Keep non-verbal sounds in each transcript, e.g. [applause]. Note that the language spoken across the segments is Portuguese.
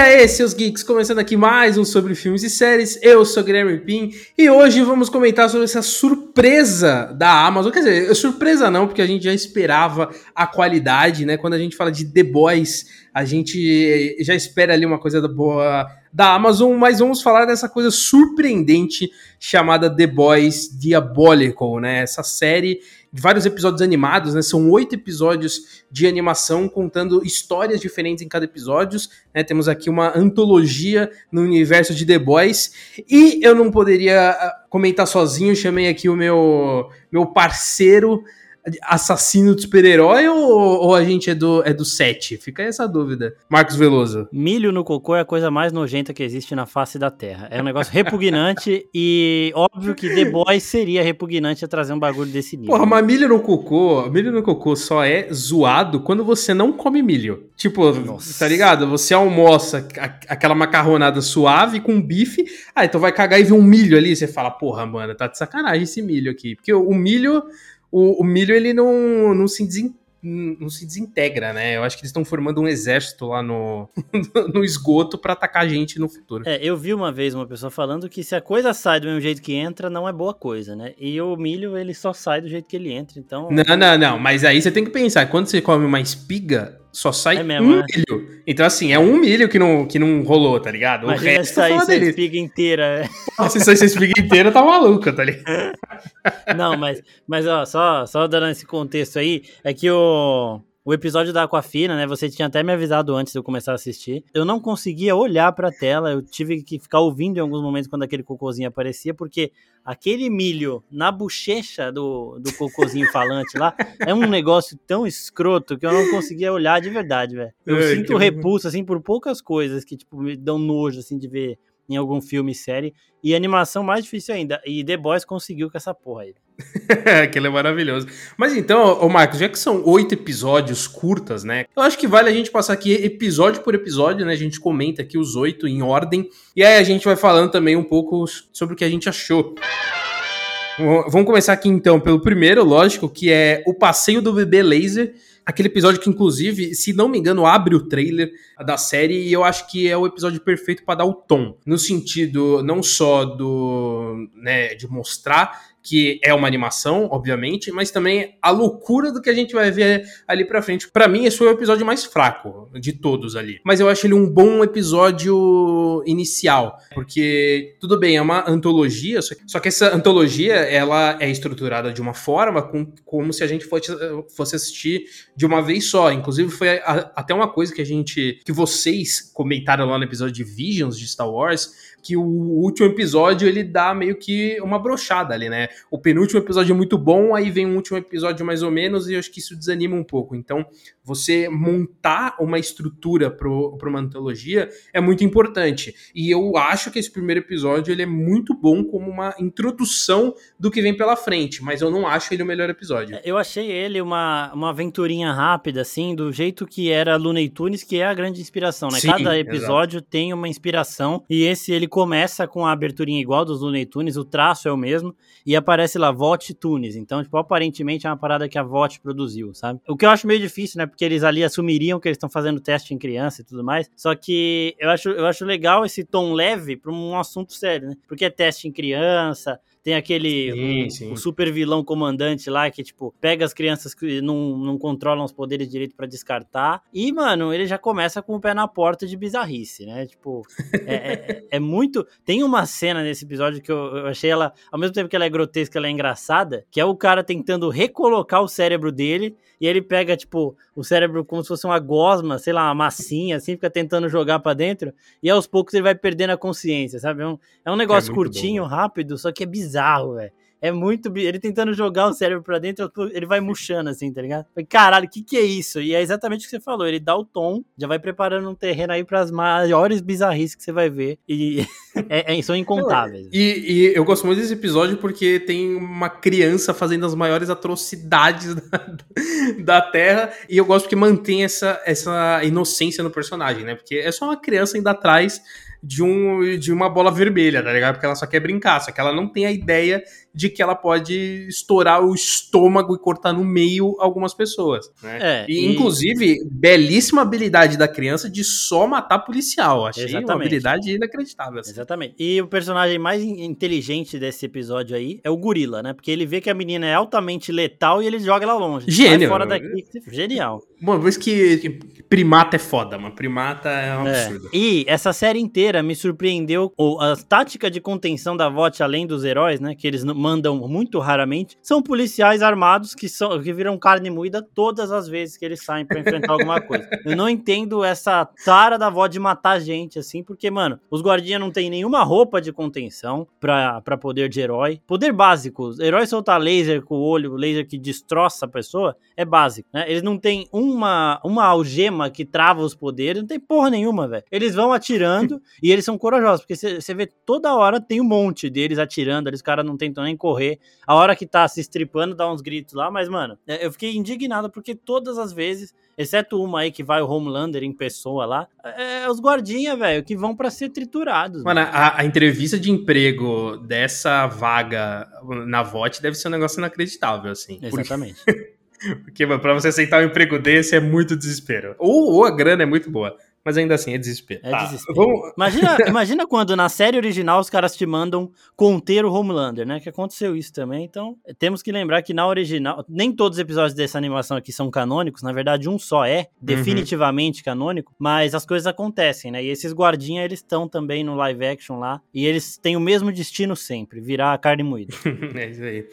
aí, seus geeks, começando aqui mais um sobre filmes e séries. Eu sou Guilherme Pim e hoje vamos comentar sobre essa surpresa da Amazon. Quer dizer, surpresa não, porque a gente já esperava a qualidade, né? Quando a gente fala de The Boys, a gente já espera ali uma coisa boa da Amazon, mas vamos falar dessa coisa surpreendente chamada The Boys Diabolical, né? Essa série de vários episódios animados, né? São oito episódios de animação contando histórias diferentes em cada episódio. Né? Temos aqui uma antologia no universo de The Boys. E eu não poderia ah, comentar sozinho, chamei aqui o meu, meu parceiro assassino de super-herói ou, ou, a gente é do, é do 7? Fica aí essa dúvida. Marcos Veloso. Milho no cocô é a coisa mais nojenta que existe na face da Terra. É um negócio repugnante [laughs] e óbvio que The Boys seria repugnante a trazer um bagulho desse nível. Porra, mas milho no cocô, milho no cocô só é zoado quando você não come milho. Tipo, Nossa. tá ligado? Você almoça aquela macarronada suave com bife, ah, então vai cagar e vê um milho ali, você fala, porra, mano, tá de sacanagem esse milho aqui. Porque o milho o, o milho ele não, não se não se desintegra, né? Eu acho que eles estão formando um exército lá no, [laughs] no esgoto para atacar a gente no futuro. É, eu vi uma vez uma pessoa falando que se a coisa sai do mesmo jeito que entra, não é boa coisa, né? E o milho, ele só sai do jeito que ele entra, então... Não, não, não, mas aí você tem que pensar, quando você come uma espiga, só sai é mesmo, um né? milho. Então, assim, é um milho que não, que não rolou, tá ligado? O Imagina resto sair essa espiga inteira. Pô, se sair essa espiga inteira, tá maluca, tá ligado? [laughs] Não, mas, mas ó, só, só dando esse contexto aí, é que o, o episódio da Aquafina, né? Você tinha até me avisado antes de eu começar a assistir. Eu não conseguia olhar pra tela, eu tive que ficar ouvindo em alguns momentos quando aquele cocôzinho aparecia, porque aquele milho na bochecha do, do cocôzinho [laughs] falante lá é um negócio tão escroto que eu não conseguia olhar de verdade, velho. Eu é, sinto repulso, assim, por poucas coisas que, tipo, me dão nojo, assim, de ver em algum filme, série. E animação mais difícil ainda. E The Boys conseguiu com essa porra aí. [laughs] Aquele é maravilhoso. Mas então, ô Marcos, já que são oito episódios curtas, né? Eu acho que vale a gente passar aqui episódio por episódio, né? A gente comenta aqui os oito em ordem. E aí a gente vai falando também um pouco sobre o que a gente achou. Vamos começar aqui então pelo primeiro, lógico, que é o passeio do bebê laser. Aquele episódio que, inclusive, se não me engano, abre o trailer da série e eu acho que é o episódio perfeito para dar o tom. No sentido não só do. né, de mostrar que é uma animação, obviamente, mas também a loucura do que a gente vai ver ali pra frente. Para mim, esse foi o episódio mais fraco de todos ali. Mas eu acho ele um bom episódio inicial, porque tudo bem, é uma antologia, só que essa antologia ela é estruturada de uma forma com, como se a gente fosse, fosse assistir de uma vez só. Inclusive, foi a, até uma coisa que a gente. que vocês comentaram lá no episódio de Visions de Star Wars que o último episódio ele dá meio que uma brochada ali, né? O penúltimo episódio é muito bom, aí vem um último episódio mais ou menos, e eu acho que isso desanima um pouco. Então, você montar uma estrutura para uma antologia é muito importante. E eu acho que esse primeiro episódio ele é muito bom como uma introdução do que vem pela frente, mas eu não acho ele o melhor episódio. Eu achei ele uma, uma aventurinha rápida, assim, do jeito que era Looney Tunes, que é a grande inspiração, né? Sim, Cada episódio exato. tem uma inspiração, e esse ele começa com a aberturinha igual dos Looney Tunes, o traço é o mesmo, e aparece lá VOT Tunes. Então, tipo, aparentemente é uma parada que a VOT produziu, sabe? O que eu acho meio difícil, né? Porque eles ali assumiriam que eles estão fazendo teste em criança e tudo mais. Só que eu acho, eu acho legal esse tom leve para um assunto sério, né? Porque é teste em criança, tem aquele sim, um, sim. Um super vilão comandante lá que, tipo, pega as crianças que não, não controlam os poderes direito para descartar. E, mano, ele já começa com o pé na porta de bizarrice, né? Tipo, é, é, é muito. Tem uma cena nesse episódio que eu, eu, achei ela, ao mesmo tempo que ela é grotesca, ela é engraçada, que é o cara tentando recolocar o cérebro dele. E ele pega, tipo, o cérebro como se fosse uma gosma, sei lá, uma massinha, assim, fica tentando jogar para dentro. E aos poucos ele vai perdendo a consciência, sabe? É um, é um negócio é curtinho, bom. rápido, só que é bizarro bizarro, velho. É muito. Ele tentando jogar o cérebro pra dentro, ele vai murchando assim, tá ligado? Caralho, o que, que é isso? E é exatamente o que você falou. Ele dá o tom, já vai preparando um terreno aí pras maiores bizarrices que você vai ver. E [laughs] é, é, são incontáveis. E, e, eu gosto muito desse episódio porque tem uma criança fazendo as maiores atrocidades [laughs] da, da Terra. E eu gosto porque mantém essa, essa inocência no personagem, né? Porque é só uma criança ainda atrás de, um, de uma bola vermelha, tá ligado? Porque ela só quer brincar, só que ela não tem a ideia de que ela pode estourar o estômago e cortar no meio algumas pessoas. Né? É, e, e, inclusive, belíssima habilidade da criança de só matar policial. Achei Exatamente. uma habilidade inacreditável. Assim. Exatamente. E o personagem mais inteligente desse episódio aí é o gorila, né? Porque ele vê que a menina é altamente letal e ele joga ela longe. Gênio. fora daqui. Genial. Bom, por isso que primata é foda, mano. Primata é um é. absurdo. E essa série inteira me surpreendeu. A tática de contenção da VOT, além dos heróis, né? Que eles mandam muito raramente, são policiais armados que, são, que viram carne moída todas as vezes que eles saem para enfrentar alguma coisa. [laughs] Eu não entendo essa tara da VOT de matar gente, assim, porque, mano, os guardinhas não tem nenhuma roupa de contenção pra poder de herói. Poder básico. Herói soltar laser com o olho, laser que destroça a pessoa, é básico, né? Eles não um uma, uma algema que trava os poderes, não tem porra nenhuma, velho. Eles vão atirando [laughs] e eles são corajosos, porque você vê toda hora tem um monte deles atirando, eles caras não tentam nem correr. A hora que tá se estripando, dá uns gritos lá, mas, mano, é, eu fiquei indignado porque todas as vezes, exceto uma aí que vai o Homelander em pessoa lá, é, é os guardinha, velho, que vão para ser triturados. Mano, a, a, entrevista de emprego dessa vaga na VOT deve ser um negócio inacreditável, assim. Exatamente. Porque... Porque, mano, pra você aceitar um emprego desse é muito desespero. Ou, ou a grana é muito boa. Mas ainda assim, é desespero. É tá, desespero. Vamos... Imagina, [laughs] imagina quando na série original os caras te mandam conter o Homelander, né? Que aconteceu isso também. Então, temos que lembrar que na original, nem todos os episódios dessa animação aqui são canônicos. Na verdade, um só é definitivamente uhum. canônico. Mas as coisas acontecem, né? E esses guardinhas, eles estão também no live action lá. E eles têm o mesmo destino sempre: virar carne moída. [laughs] é isso aí.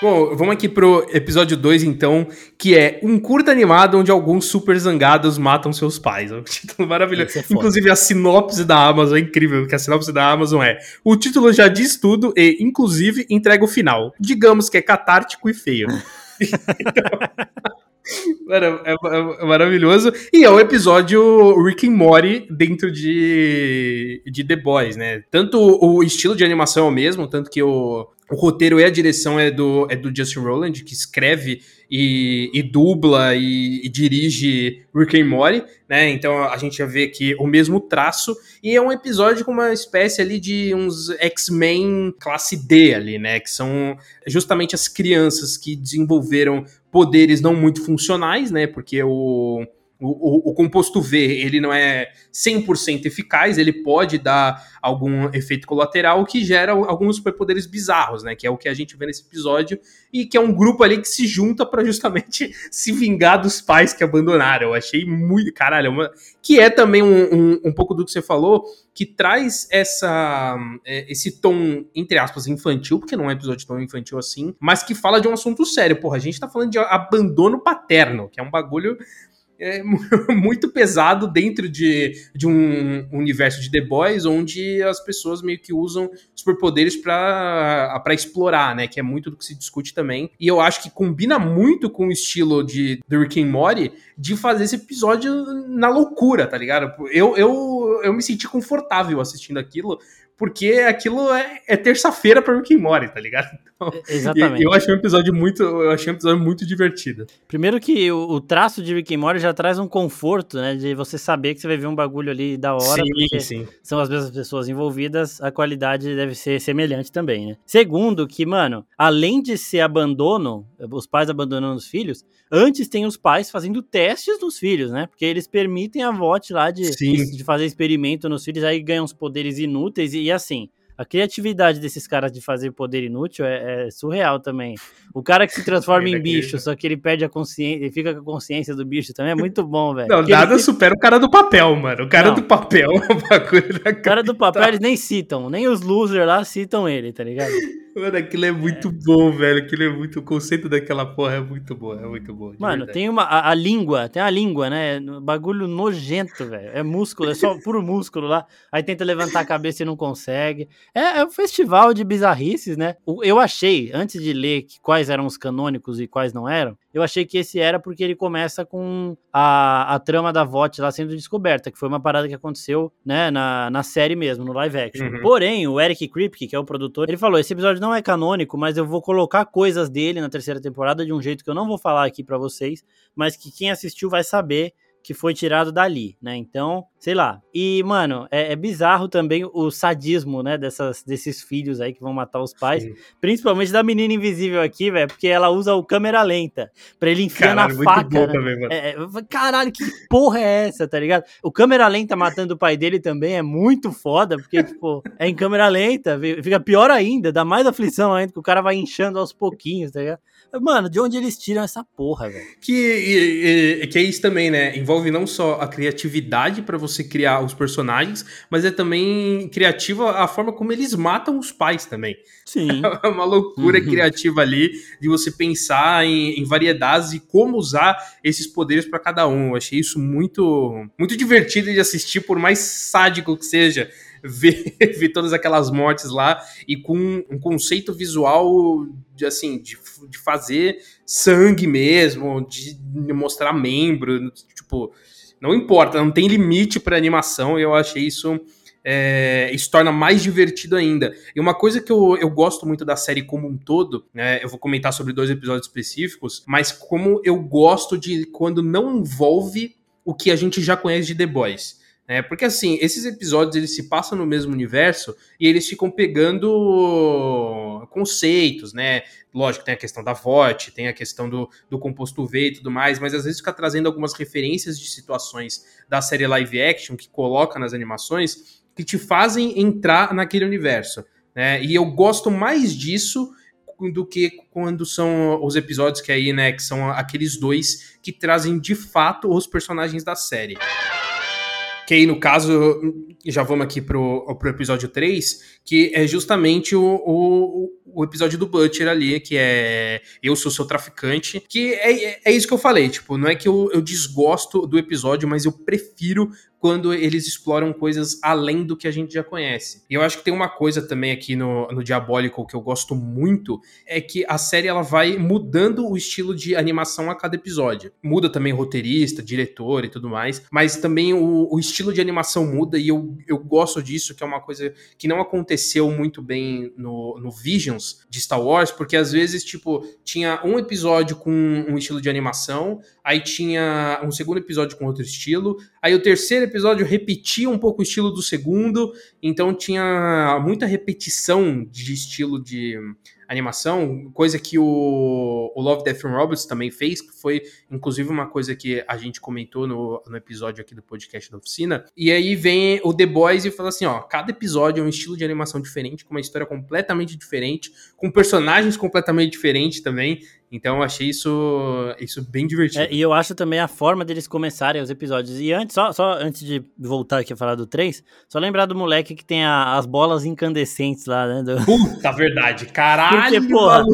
Bom, vamos aqui pro episódio 2, então, que é um curta animado onde alguns super zangados matam seus pais. [laughs] É um título maravilhoso. É Inclusive, a sinopse da Amazon é incrível, porque a sinopse da Amazon é: o título já diz tudo e, inclusive, entrega o final. Digamos que é catártico e feio. [laughs] então... Mano, é, é, é, maravilhoso. E é o episódio Rick and Morty dentro de, de The Boys, né? Tanto o estilo de animação é o mesmo, tanto que o, o roteiro e a direção é do, é do Justin Roland, que escreve e, e dubla e, e, dirige Rick and Morty, né? Então a gente já vê aqui o mesmo traço. E é um episódio com uma espécie ali de uns X-Men classe D ali, né? Que são justamente as crianças que desenvolveram poderes não muito funcionais, né? Porque o o, o, o, composto V ele não é 100% eficaz, ele pode dar algum efeito colateral que gera alguns superpoderes bizarros, né? Que é o que a gente vê nesse episódio e que é um grupo ali que se junta para justamente [laughs] se vingar dos pais que abandonaram. Eu achei muito. Caralho, é uma, que é também um, um, um, pouco do que você falou, que traz essa é, esse tom, entre aspas, infantil, porque não é um episódio tão infantil assim, mas que fala de um assunto sério. Porra, a gente tá falando de abandono paterno, que é um bagulho é [laughs] muito pesado dentro de, de um universo de The Boys, onde as pessoas meio que usam superpoderes para explorar, né? Que é muito do que se discute também. E eu acho que combina muito com o estilo de The Rick and Morty de fazer esse episódio na loucura, tá ligado? Eu, eu, eu me senti confortável assistindo aquilo, porque aquilo é, é terça-feira para and Morty, tá ligado? Então, Exatamente. Eu achei um episódio muito, eu achei um episódio muito divertido. Primeiro que o, o, traço de Rick and Morty já traz um conforto, né, de você saber que você vai ver um bagulho ali da hora, sim, porque sim. são as mesmas pessoas envolvidas, a qualidade deve ser semelhante também, né? Segundo que, mano, além de ser abandono, os pais abandonando os filhos, antes tem os pais fazendo testes nos filhos, né? Porque eles permitem a VOT lá de, de fazer experimento nos filhos, aí ganham os poderes inúteis e, e assim, a criatividade desses caras de fazer poder inútil é, é surreal também. O cara que se transforma [laughs] em bicho, só que ele perde a consciência, ele fica com a consciência do bicho também, é muito bom, velho. Não, nada ele... supera o cara do papel, mano. O cara Não. do papel é [laughs] bagulho da O cara do papel eles nem citam, nem os losers lá citam ele, tá ligado? [laughs] Mano, aquilo é muito é. bom, velho. Aquilo é muito. O conceito daquela porra é muito bom, é muito bom. Mano, verdade. tem uma. A, a, língua, tem a língua, né? Bagulho nojento, velho. É músculo, é só [laughs] puro músculo lá. Aí tenta levantar a cabeça e não consegue. É, é um festival de bizarrices, né? Eu achei, antes de ler quais eram os canônicos e quais não eram, eu achei que esse era porque ele começa com a, a trama da VOT lá sendo descoberta, que foi uma parada que aconteceu, né, na, na série mesmo, no live action. Uhum. Porém, o Eric Kripke, que é o produtor, ele falou: esse episódio não é canônico, mas eu vou colocar coisas dele na terceira temporada de um jeito que eu não vou falar aqui para vocês, mas que quem assistiu vai saber que foi tirado dali, né? Então, sei lá. E, mano, é, é bizarro também o sadismo, né, dessas, desses filhos aí que vão matar os pais. Sim. Principalmente da menina invisível aqui, velho, porque ela usa o câmera lenta pra ele enfiar na faca. Né? Também, é, é, caralho, que porra é essa, tá ligado? O câmera lenta matando o pai dele também é muito foda, porque, tipo, é em câmera lenta, fica pior ainda, dá mais aflição ainda, que o cara vai inchando aos pouquinhos, tá ligado? Mano, de onde eles tiram essa porra, velho? Que, e, e, que é isso também, né? Envolve não só a criatividade para você criar os personagens, mas é também criativa a forma como eles matam os pais também. Sim. [laughs] É uma loucura uhum. criativa ali de você pensar em, em, variedades e como usar esses poderes para cada um. Eu achei isso muito, muito divertido de assistir, por mais sádico que seja ver, [laughs] ver todas aquelas mortes lá e com um conceito visual de assim de, de fazer sangue mesmo, de mostrar membro, tipo, não importa, não tem limite para animação. Eu achei isso é, isso torna mais divertido ainda. E uma coisa que eu, eu gosto muito da série como um todo, né? Eu vou comentar sobre dois episódios específicos, mas como eu gosto de quando não envolve o que a gente já conhece de The Boys. É, porque assim, esses episódios eles se passam no mesmo universo e eles ficam pegando conceitos, né? Lógico, tem a questão da VOT, tem a questão do, do composto V e tudo mais, mas às vezes fica trazendo algumas referências de situações da série live action que coloca nas animações que te fazem entrar naquele universo. Né? E eu gosto mais disso do que quando são os episódios que aí, né, que são aqueles dois que trazem de fato os personagens da série. Que aí, no caso, já vamos aqui pro, pro episódio 3, que é justamente o, o, o episódio do Butcher ali, que é Eu Sou Seu Traficante, que é, é isso que eu falei, tipo, não é que eu, eu desgosto do episódio, mas eu prefiro quando eles exploram coisas além do que a gente já conhece. E eu acho que tem uma coisa também aqui no, no Diabólico que eu gosto muito, é que a série ela vai mudando o estilo de animação a cada episódio. Muda também roteirista, diretor e tudo mais, mas também o, o estilo de animação muda e eu, eu gosto disso, que é uma coisa que não aconteceu muito bem no, no Visions de Star Wars, porque às vezes, tipo, tinha um episódio com um estilo de animação, aí tinha um segundo episódio com outro estilo, aí o terceiro episódio repetia um pouco o estilo do segundo, então tinha muita repetição de estilo de animação, coisa que o, o Love, Death and Robots também fez, que foi inclusive uma coisa que a gente comentou no, no episódio aqui do podcast da oficina. E aí vem o The Boys e fala assim: ó, cada episódio é um estilo de animação diferente, com uma história completamente diferente, com personagens completamente diferentes também. Então eu achei isso, isso bem divertido. É, e eu acho também a forma deles começarem os episódios. E antes, só, só antes de voltar aqui a falar do 3, só lembrar do moleque que tem a, as bolas incandescentes lá, né? Do... Puta verdade, caralho! Porque, porra,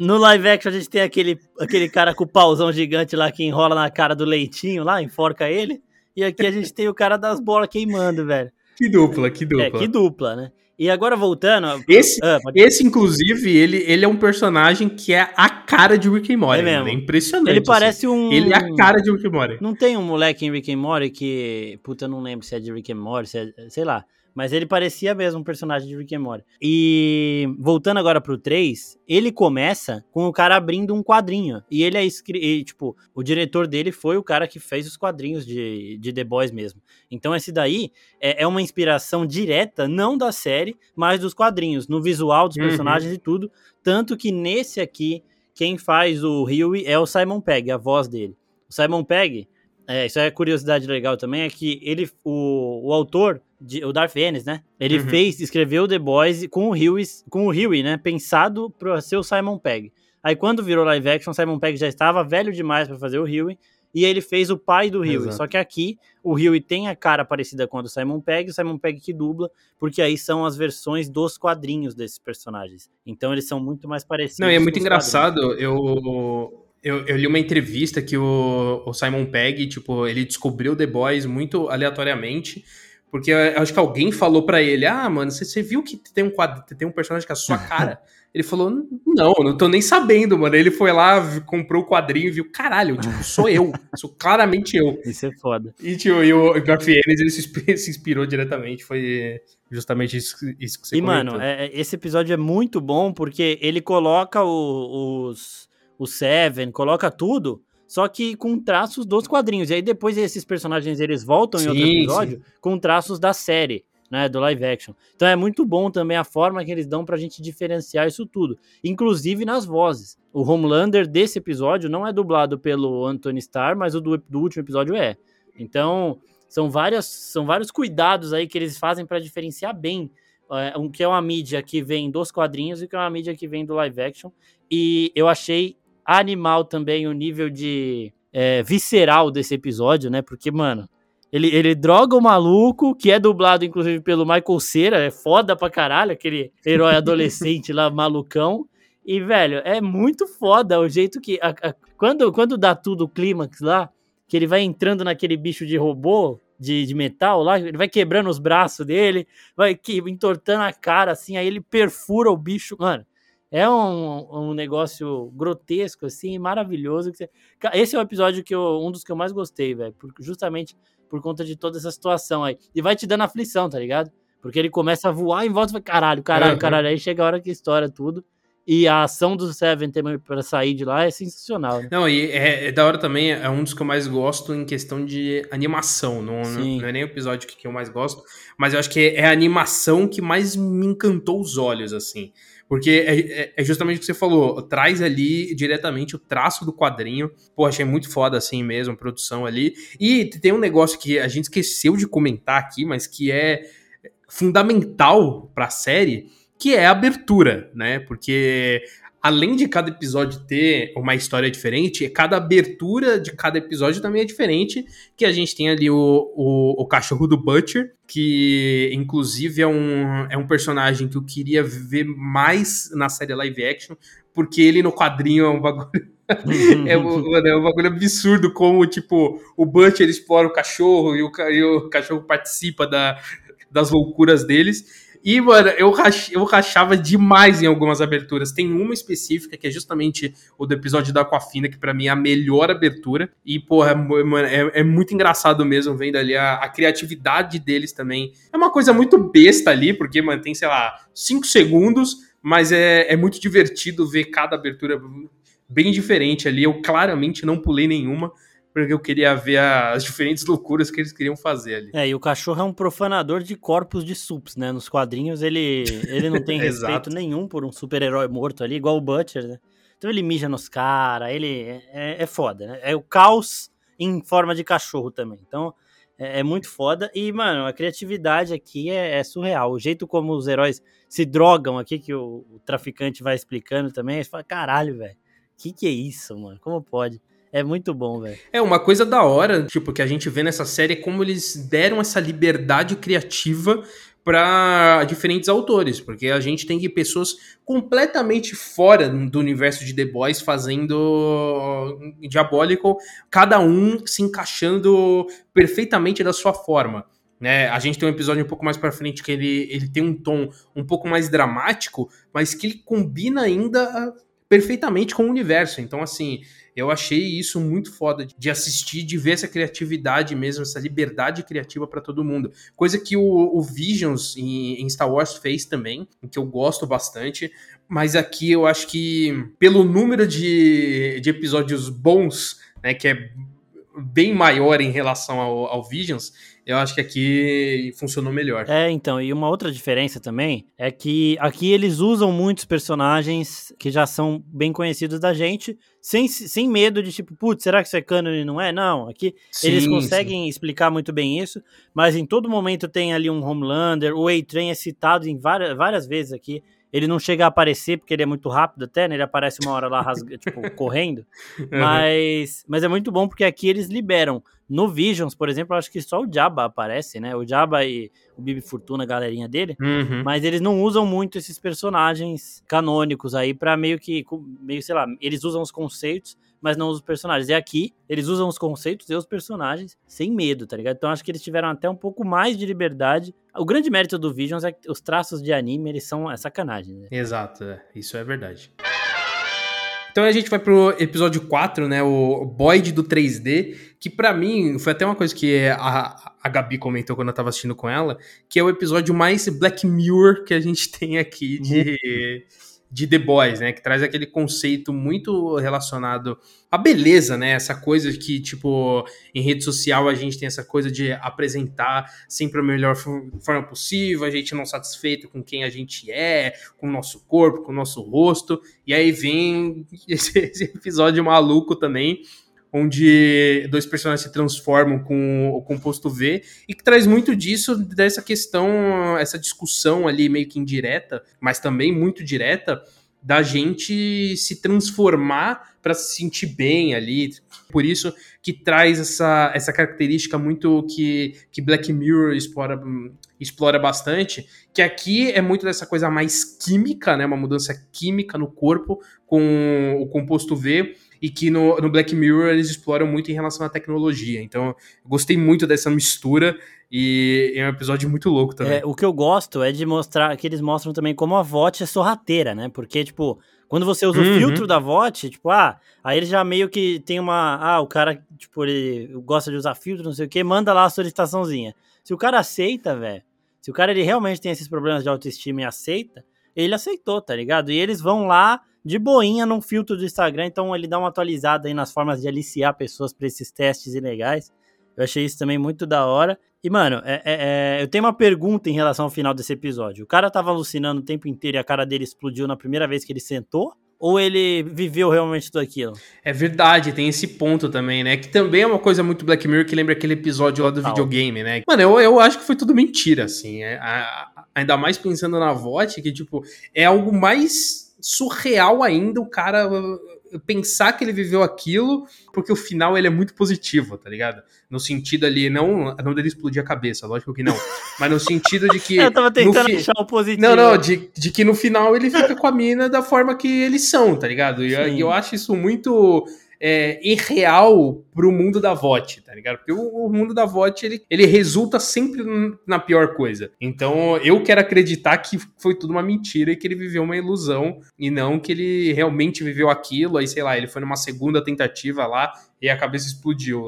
no live action a gente tem aquele, aquele cara com o pauzão gigante lá que enrola na cara do leitinho lá, enforca ele. E aqui a gente tem o cara das bolas queimando, velho. Que dupla, que dupla. É, que dupla, né? E agora voltando. Esse, ah, esse inclusive, ele, ele é um personagem que é a cara de Rick and Morty. É, mesmo. é impressionante. Ele parece assim. um. Ele é a cara de Rick and Morty. Não tem um moleque em Rick and Morty que. Puta, eu não lembro se é de Rick and Morty, se é, sei lá. Mas ele parecia mesmo um personagem de Rick and Morty. E voltando agora pro 3, ele começa com o cara abrindo um quadrinho. E ele é escrito, tipo, o diretor dele foi o cara que fez os quadrinhos de, de The Boys mesmo. Então esse daí é, é uma inspiração direta, não da série, mas dos quadrinhos, no visual dos uhum. personagens e tudo. Tanto que nesse aqui, quem faz o Huey é o Simon Pegg, a voz dele. O Simon Pegg, é, isso é curiosidade legal também, é que ele, o, o autor de, o Darth Ennis, né? Ele uhum. fez, escreveu The Boys com o Huey, com o Huey, né? Pensado para ser o Simon Pegg. Aí quando virou live action, Simon Pegg já estava velho demais para fazer o Huey e ele fez o pai do Huey. Só que aqui o Huey tem a cara parecida com a do Simon Pegg, o Simon Pegg que dubla, porque aí são as versões dos quadrinhos desses personagens. Então eles são muito mais parecidos. Não, e é muito engraçado. Eu eu, eu, li uma entrevista que o, o, Simon Pegg, tipo, ele descobriu The Boys muito aleatoriamente porque eu acho que alguém falou para ele: Ah, mano, você, você viu que tem um quadro, tem um personagem com a sua [laughs] cara? ele falou: Não, não tô nem sabendo, mano. Ele foi lá, comprou o quadrinho e viu: Caralho, tipo, sou eu. [laughs] sou claramente eu. Isso é foda. E, tipo, e o Garfienes, ele se inspirou diretamente. Foi justamente isso, isso que você E, comentou. mano, é, é, esse episódio é muito bom porque ele coloca o, os, o Seven, coloca tudo só que com traços dos quadrinhos. E aí depois esses personagens eles voltam sim, em outro episódio sim. com traços da série. Né, do live action. Então é muito bom também a forma que eles dão pra gente diferenciar isso tudo, inclusive nas vozes. O Homelander desse episódio não é dublado pelo Anthony Starr, mas o do, do último episódio é. Então, são, várias, são vários cuidados aí que eles fazem para diferenciar bem é, um que é uma mídia que vem dos quadrinhos e que é uma mídia que vem do live action. E eu achei animal também o nível de é, visceral desse episódio, né? Porque, mano, ele, ele droga o maluco, que é dublado, inclusive, pelo Michael Cera, é foda pra caralho, aquele herói [laughs] adolescente lá, malucão. E, velho, é muito foda o jeito que. A, a, quando, quando dá tudo o clímax lá, que ele vai entrando naquele bicho de robô, de, de metal lá, ele vai quebrando os braços dele, vai que, entortando a cara, assim, aí ele perfura o bicho. Mano, é um, um negócio grotesco, assim, maravilhoso. Esse é o episódio que eu, um dos que eu mais gostei, velho, justamente por conta de toda essa situação aí. E vai te dando aflição, tá ligado? Porque ele começa a voar em volta e vai, caralho, caralho, caralho. Aí chega a hora que estoura tudo. E a ação do Seven também para sair de lá é sensacional. Né? Não, e é, é, da hora também, é um dos que eu mais gosto em questão de animação. Não, não, não, é nem o episódio que eu mais gosto, mas eu acho que é, é a animação que mais me encantou os olhos, assim. Porque é, é, é, justamente o que você falou, traz ali diretamente o traço do quadrinho. Pô, achei muito foda assim mesmo, a produção ali. E tem um negócio que a gente esqueceu de comentar aqui, mas que é fundamental para a série, que é a abertura, né? Porque além de cada episódio ter uma história diferente, cada abertura de cada episódio também é diferente. Que a gente tem ali o, o, o, cachorro do Butcher, que inclusive é um, é um personagem que eu queria ver mais na série live action, porque ele no quadrinho é um bagulho. [laughs] é, um, é um bagulho absurdo como, tipo, o Butcher explora o cachorro e o, e o cachorro participa da, das loucuras deles. E, mano, eu, rach, eu rachava demais em algumas aberturas. Tem uma específica que é justamente o do episódio da Aquafina, que para mim é a melhor abertura. E, porra, é, é muito engraçado mesmo vendo ali a, a, criatividade deles também. É uma coisa muito besta ali, porque, mano, tem, sei lá, 5 segundos, mas é, é muito divertido ver cada abertura bem diferente ali. Eu claramente não pulei nenhuma porque eu queria ver as diferentes loucuras que eles queriam fazer ali. É, e o cachorro é um profanador de corpos de sups, né? Nos quadrinhos ele, ele não tem [laughs] respeito nenhum por um super-herói morto ali, igual o Butcher, né? Então ele mija nos caras, ele é, é, é, foda, né? É o caos em forma de cachorro também. Então é, é muito foda. E, mano, a criatividade aqui é, é, surreal. O jeito como os heróis se drogam aqui, que o, o traficante vai explicando também, você fala, caralho, velho, que que é isso, mano? Como pode? É muito bom, velho. É, uma coisa da hora, tipo, que a gente vê nessa série é como eles deram essa liberdade criativa para diferentes autores, porque a gente tem pessoas completamente fora do universo de The Boys fazendo Diabólico, cada um se encaixando perfeitamente da sua forma. Né? A gente tem um episódio um pouco mais para frente que ele, ele tem um tom um pouco mais dramático, mas que ele combina ainda perfeitamente com o universo. Então, assim, eu achei isso muito foda de assistir, de ver essa criatividade mesmo, essa liberdade criativa para todo mundo. Coisa que o, o Visions em, em, Star Wars fez também, que eu gosto bastante. Mas aqui eu acho que, pelo número de, de episódios bons, né, que é bem maior em relação ao, ao Visions, eu acho que aqui funcionou melhor. É, então, e uma outra diferença também é que aqui eles usam muitos personagens que já são bem conhecidos da gente, sem, sem medo de tipo, putz, será que isso é canon e não é? Não, aqui sim, eles conseguem sim. explicar muito bem isso, mas em todo momento tem ali um Homelander, o A-Train é citado em várias, várias vezes aqui, ele não chega a aparecer porque ele é muito rápido até, né? Ele aparece uma hora lá rasga, [laughs] tipo, correndo. Mas, mas é muito bom porque aqui eles liberam. No Visions, por exemplo, eu acho que só o Jabba aparece, né? O Jabba e o Bibi Fortuna, a galerinha dele. Uhum. Mas eles não usam muito esses personagens canônicos aí para meio que, meio, sei lá, eles usam os conceitos, mas não os personagens. E aqui, eles usam os conceitos e os personagens sem medo, tá ligado? Então acho que eles tiveram até um pouco mais de liberdade. O grande mérito do Visions é que os traços de anime, eles são é sacanagem, né? Exato, é. isso é verdade. Então a gente vai pro episódio 4, né? O Boyd do 3D, que para mim foi até uma coisa que a, a Gabi comentou quando eu tava assistindo com ela, que é o episódio mais Black Mirror que a gente tem aqui de. De The Boys, né? Que traz aquele conceito muito relacionado à beleza, né? Essa coisa que, tipo, em rede social a gente tem essa coisa de apresentar sempre a melhor forma possível, a gente não satisfeito com quem a gente é, com o nosso corpo, com o nosso rosto. E aí vem [laughs] esse episódio maluco também, onde dois personagens se transformam com o composto V e que traz muito disso dessa questão, essa discussão ali meio que indireta, mas também muito direta da gente se transformar para se sentir bem ali. Por isso que traz essa, essa característica muito que, que Black Mirror explora, explora bastante, que aqui é muito dessa coisa mais química, né, uma mudança química no corpo com o composto V, e que no, no Black Mirror eles exploram muito em relação à tecnologia. Então, eu gostei muito dessa mistura e é um episódio muito louco também. É, o que eu gosto é de mostrar que eles mostram também como a VOT é sorrateira, né? Porque, tipo, quando você usa uhum. o filtro da VOT, tipo, ah, aí ele já meio que tem uma. Ah, o cara, tipo, ele gosta de usar filtro, não sei o que, manda lá a solicitaçãozinha. Se o cara aceita, velho, se o cara ele realmente tem esses problemas de autoestima e aceita, ele aceitou, tá ligado? E eles vão lá de boinha num filtro do Instagram, então ele dá uma atualizada aí nas formas de aliciar pessoas para esses testes ilegais. Eu achei isso também muito da hora. E, mano, é, é, é, eu tenho uma pergunta em relação ao final desse episódio. O cara tava alucinando o tempo inteiro e a cara dele explodiu na primeira vez que ele sentou? Ou ele viveu realmente tudo aquilo? É verdade, tem esse ponto também, né? Que também é uma coisa muito Black Mirror que lembra aquele episódio lá do videogame, né? Mano, eu, eu acho que foi tudo mentira, assim. É, a, ainda mais pensando na VOT, que, tipo, é algo mais surreal ainda o cara uh, pensar que ele viveu aquilo, porque o final ele é muito positivo, tá ligado? No sentido ali, não, não dele explodir a cabeça, lógico que não. Mas no sentido de que. [laughs] Eu tava tentando fi... achar o positivo. Não, não, de, de que no final ele fica com a mina da forma que eles são, tá ligado? E eu, eu acho isso muito é, irreal pro mundo da VOT, tá ligado? Porque o, o, mundo da VOT, ele, ele resulta sempre na pior coisa. Então, eu quero acreditar que foi tudo uma mentira e que ele viveu uma ilusão e não que ele realmente viveu aquilo, aí, sei lá, ele foi numa segunda tentativa lá e a cabeça explodiu.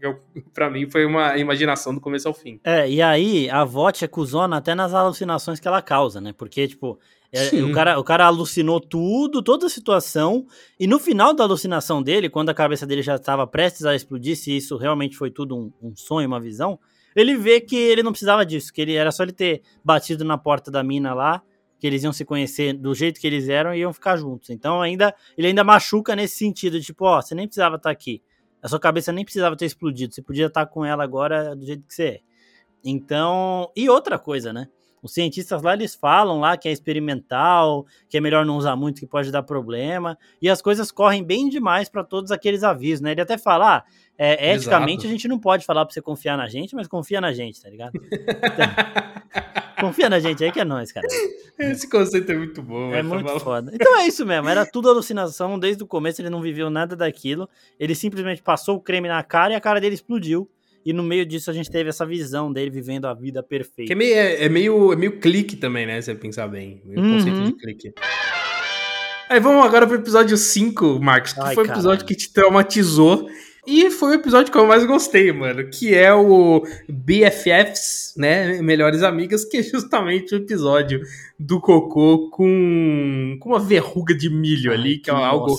[laughs] Pra mim, foi uma imaginação do começo ao fim. É, e aí a VOT é cuzona até nas alucinações que ela causa, né? Porque, tipo, é, o, cara, o cara alucinou tudo, toda a situação, e no final da alucinação dele, quando a cabeça dele já estava prestes a explodir, se isso realmente foi tudo um, um, sonho, uma visão, ele vê que ele não precisava disso, que ele era só ele ter batido na porta da mina lá, que eles iam se conhecer do jeito que eles eram e iam ficar juntos. Então ainda ele ainda machuca nesse sentido, tipo, ó, você nem precisava estar tá aqui. A sua cabeça nem precisava ter explodido, você podia estar tá com ela agora do jeito que você é. Então, e outra coisa, né? Os cientistas lá, eles falam lá que é experimental, que é melhor não usar muito, que pode dar problema, e as coisas correm bem demais para todos aqueles avisos, né? Ele até fala, ah, é, eticamente Exato. a gente não pode falar para você confiar na gente, mas confia na gente, tá ligado? Então, [laughs] confia na gente aí que é nós, cara. Esse conceito é muito bom. É muito foda. Então é isso mesmo, era tudo alucinação, desde o começo ele não viveu nada daquilo, ele simplesmente passou o creme na cara e a cara dele explodiu. E no meio disso a gente teve essa visão dele vivendo a vida perfeita. Que é meio, é, é meio, é meio clique também, né? Se você pensar bem. Meio uhum. conceito de clique. Aí vamos agora pro episódio 5, Marcos, que Ai, foi o episódio que te traumatizou e foi o episódio que eu mais gostei, mano, que é o BFFs, né, Melhores Amigas, que é justamente o episódio do cocô com, com uma verruga de milho Ai, ali, que, que é algo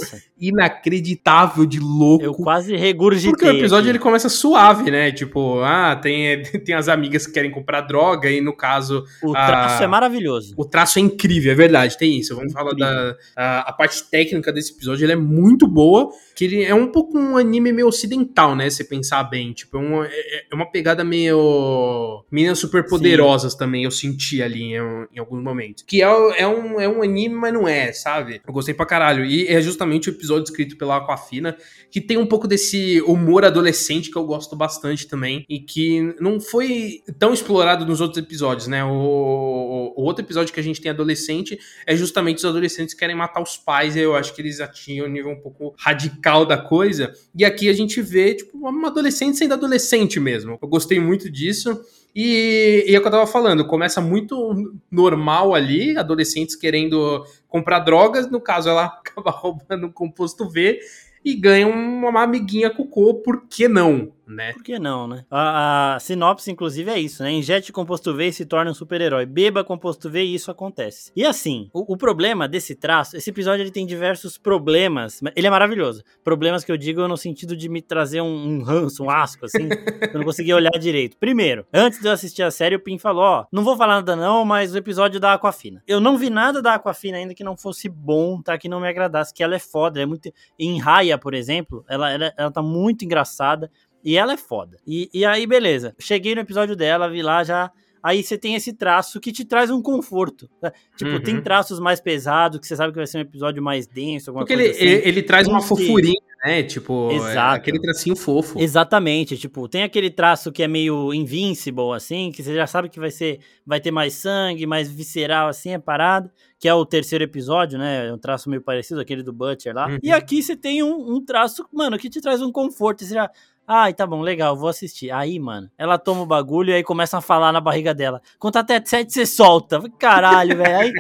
inacreditável de louco. Eu quase regurgitei. Porque o episódio aqui. ele começa suave, né? Tipo, ah, tem, [laughs] tem as amigas que querem comprar droga e no caso... O traço a, é maravilhoso. O traço é incrível, é verdade, tem isso. Vamos incrível. falar da... A, a, parte técnica desse episódio, ele é muito boa, que ele é um pouco um anime meio ocidental, né? Se pensar bem. Tipo, é uma, é, é uma pegada meio... Meninas super poderosas Sim. também, eu senti ali em, em alguns momentos. Que é, é, um, é um anime, mas não é, sabe? Eu gostei pra caralho. E é justamente o episódio episódio escrito pela Aquafina, que tem um pouco desse humor adolescente que eu gosto bastante também, e que não foi tão explorado nos outros episódios, né? O, o outro episódio que a gente tem adolescente é justamente os adolescentes que querem matar os pais, e eu acho que eles atingem um nível um pouco radical da coisa, e aqui a gente vê, tipo, uma adolescente sendo adolescente mesmo. Eu gostei muito disso. E, e é o que eu tava falando, começa muito normal ali, adolescentes querendo comprar drogas, no caso ela [laughs] acaba roubando um composto V e ganha uma amiguinha cocô, por que não? Né? Por que não, né? A, a sinopse, inclusive, é isso, né? Injete composto V e se torna um super-herói. Beba composto V e isso acontece. E assim, o, o, problema desse traço, esse episódio ele tem diversos problemas. Ele é maravilhoso. Problemas que eu digo no sentido de me trazer um, um ranço, um asco, assim. [laughs] eu não conseguia olhar direito. Primeiro, antes de eu assistir a série, o Pim falou: ó, não vou falar nada não, mas o episódio da Aquafina. Eu não vi nada da Aquafina ainda que não fosse bom, tá? Que não me agradasse, que ela é foda. É muito. Em Raya, por exemplo, ela, ela, ela tá muito engraçada. E ela é foda. E, e aí, beleza. Cheguei no episódio dela, vi lá já. Aí você tem esse traço que te traz um conforto. Né? Tipo, uhum. tem traços mais pesados, que você sabe que vai ser um episódio mais denso, alguma Porque coisa ele, assim. ele traz uma fofurinha, né? Tipo. É aquele tracinho fofo. Exatamente. Tipo, tem aquele traço que é meio invincible, assim, que você já sabe que vai ser, vai ter mais sangue, mais visceral, assim, é parado. Que é o terceiro episódio, né? É um traço meio parecido, aquele do Butcher lá. Uhum. E aqui você tem um, um, traço, mano, que te traz um conforto. Você já Ai, tá bom, legal, vou assistir. Aí, mano, ela toma o bagulho e aí começa a falar na barriga dela. Conta até sete, você solta. Caralho, velho. Aí,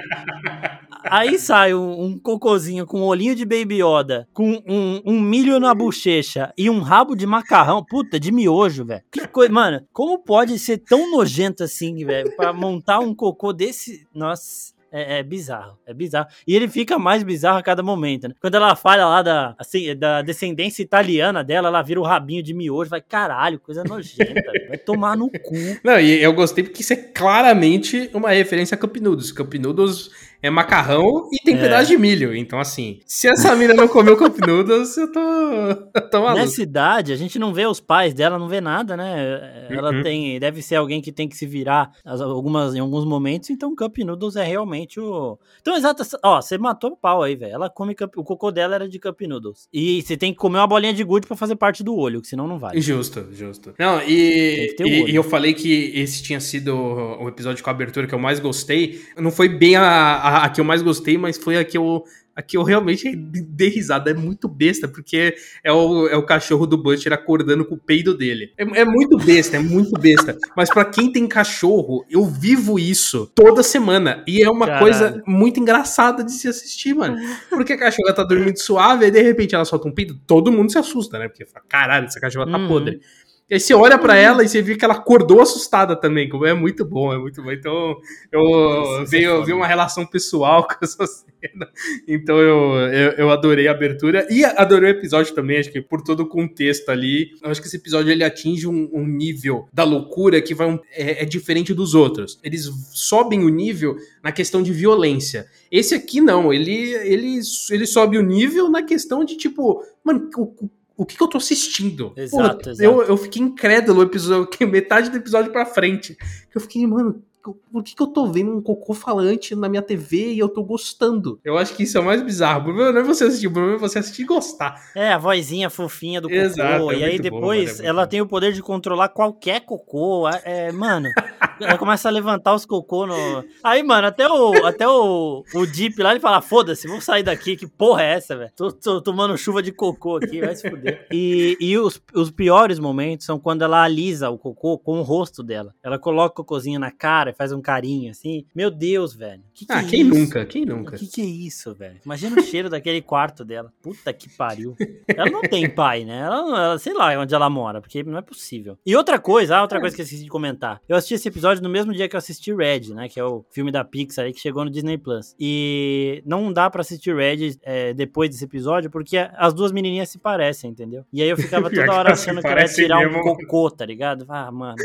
aí sai um, um, cocôzinho com um olhinho de Baby Yoda, com um, um, milho na bochecha e um rabo de macarrão. Puta, de miojo, velho. Que coisa. Mano, como pode ser tão nojento assim, velho? Pra montar um cocô desse. Nossa. É, é, bizarro, é bizarro. E ele fica mais bizarro a cada momento, né? Quando ela fala lá da, assim, da descendência italiana dela, ela vira o rabinho de miojo, vai, caralho, coisa nojenta, [laughs] vai tomar no cu. Não, e eu gostei porque isso é claramente uma referência a Cup Noodles. Cup Noodles é macarrão e tem é. pedaço de milho. Então, assim, se essa mina não comeu Cup Noodles, eu tô, eu tô maluco. Nessa idade, a gente não vê os pais dela, não vê nada, né? Ela uhum. tem, deve ser alguém que tem que se virar algumas, em alguns momentos, então Cup Noodles é realmente o... Então, exato, ó, você matou o pau aí, velho. Ela come, cup, o cocô dela era de Cup Noodles. E você tem que comer uma bolinha de gude pra fazer parte do olho, que senão não vai. Justo, justo. Não, e, e, e, eu falei que esse tinha sido o episódio com a abertura que eu mais gostei. Não foi bem a, a a, que eu mais gostei, mas foi a que eu, a que eu realmente dei risada. É muito besta, porque é o, é o cachorro do Butcher acordando com o peido dele. É, é muito besta, é muito besta. Mas para quem tem cachorro, eu vivo isso toda semana. E é uma Caralho. coisa muito engraçada de se assistir, mano. Porque a cachorra tá dormindo suave, e de repente ela solta um peido, todo mundo se assusta, né? Porque fala, caralho, essa cachorra tá uhum. podre. E aí você olha para ela e você vê que ela acordou assustada também, como é muito bom, é muito bom. Então eu vi, eu vi uma relação pessoal [laughs] com essa cena. Então eu, eu, eu, adorei a abertura e adorei o episódio também, acho que por todo o contexto ali. Eu acho que esse episódio ele atinge um, um nível da loucura que vai um, é, é diferente dos outros. Eles sobem o nível na questão de violência. Esse aqui não, ele, ele, ele sobe o nível na questão de tipo, mano, o, o que, que eu tô assistindo? Exato, Porra, exato. Eu, eu fiquei incrédulo episódio, [laughs] metade do episódio pra frente. Eu fiquei, mano, por que, que eu tô vendo um cocô falante na minha TV e eu tô gostando? Eu acho que isso é o mais bizarro. O problema não é você assistir, o problema é você assistir e gostar. É, a vozinha fofinha do cocô. Exato, é e aí depois bom, ela tem o poder de controlar qualquer cocô. É, mano, [laughs] ela começa a levantar os cocô no. Aí, mano, até o, até o, o Deep lá ele fala: foda-se, vou sair daqui. Que porra é essa, velho? Tô, tô, tomando chuva de cocô aqui, vai se fuder. E, e os, os piores momentos são quando ela alisa o cocô com o rosto dela. Ela coloca o cocôzinho na cara faz um carinho assim. Meu Deus, velho. Que que ah, é quem isso? nunca? Quem nunca? O que, que é isso, velho? Imagina o cheiro daquele quarto dela. Puta que pariu. Ela não tem pai, né? Ela, ela, sei lá onde ela mora, porque não é possível. E outra coisa, ah, outra coisa que eu esqueci de comentar. Eu assisti esse episódio no mesmo dia que eu assisti Red, né? Que é o filme da Pixar aí que chegou no Disney Plus. E não dá para assistir Red é, depois desse episódio, porque as duas menininhas se parecem, entendeu? E aí eu ficava [laughs] toda hora achando que ela ia tirar mesmo. um cocô, tá ligado? Ah, mano.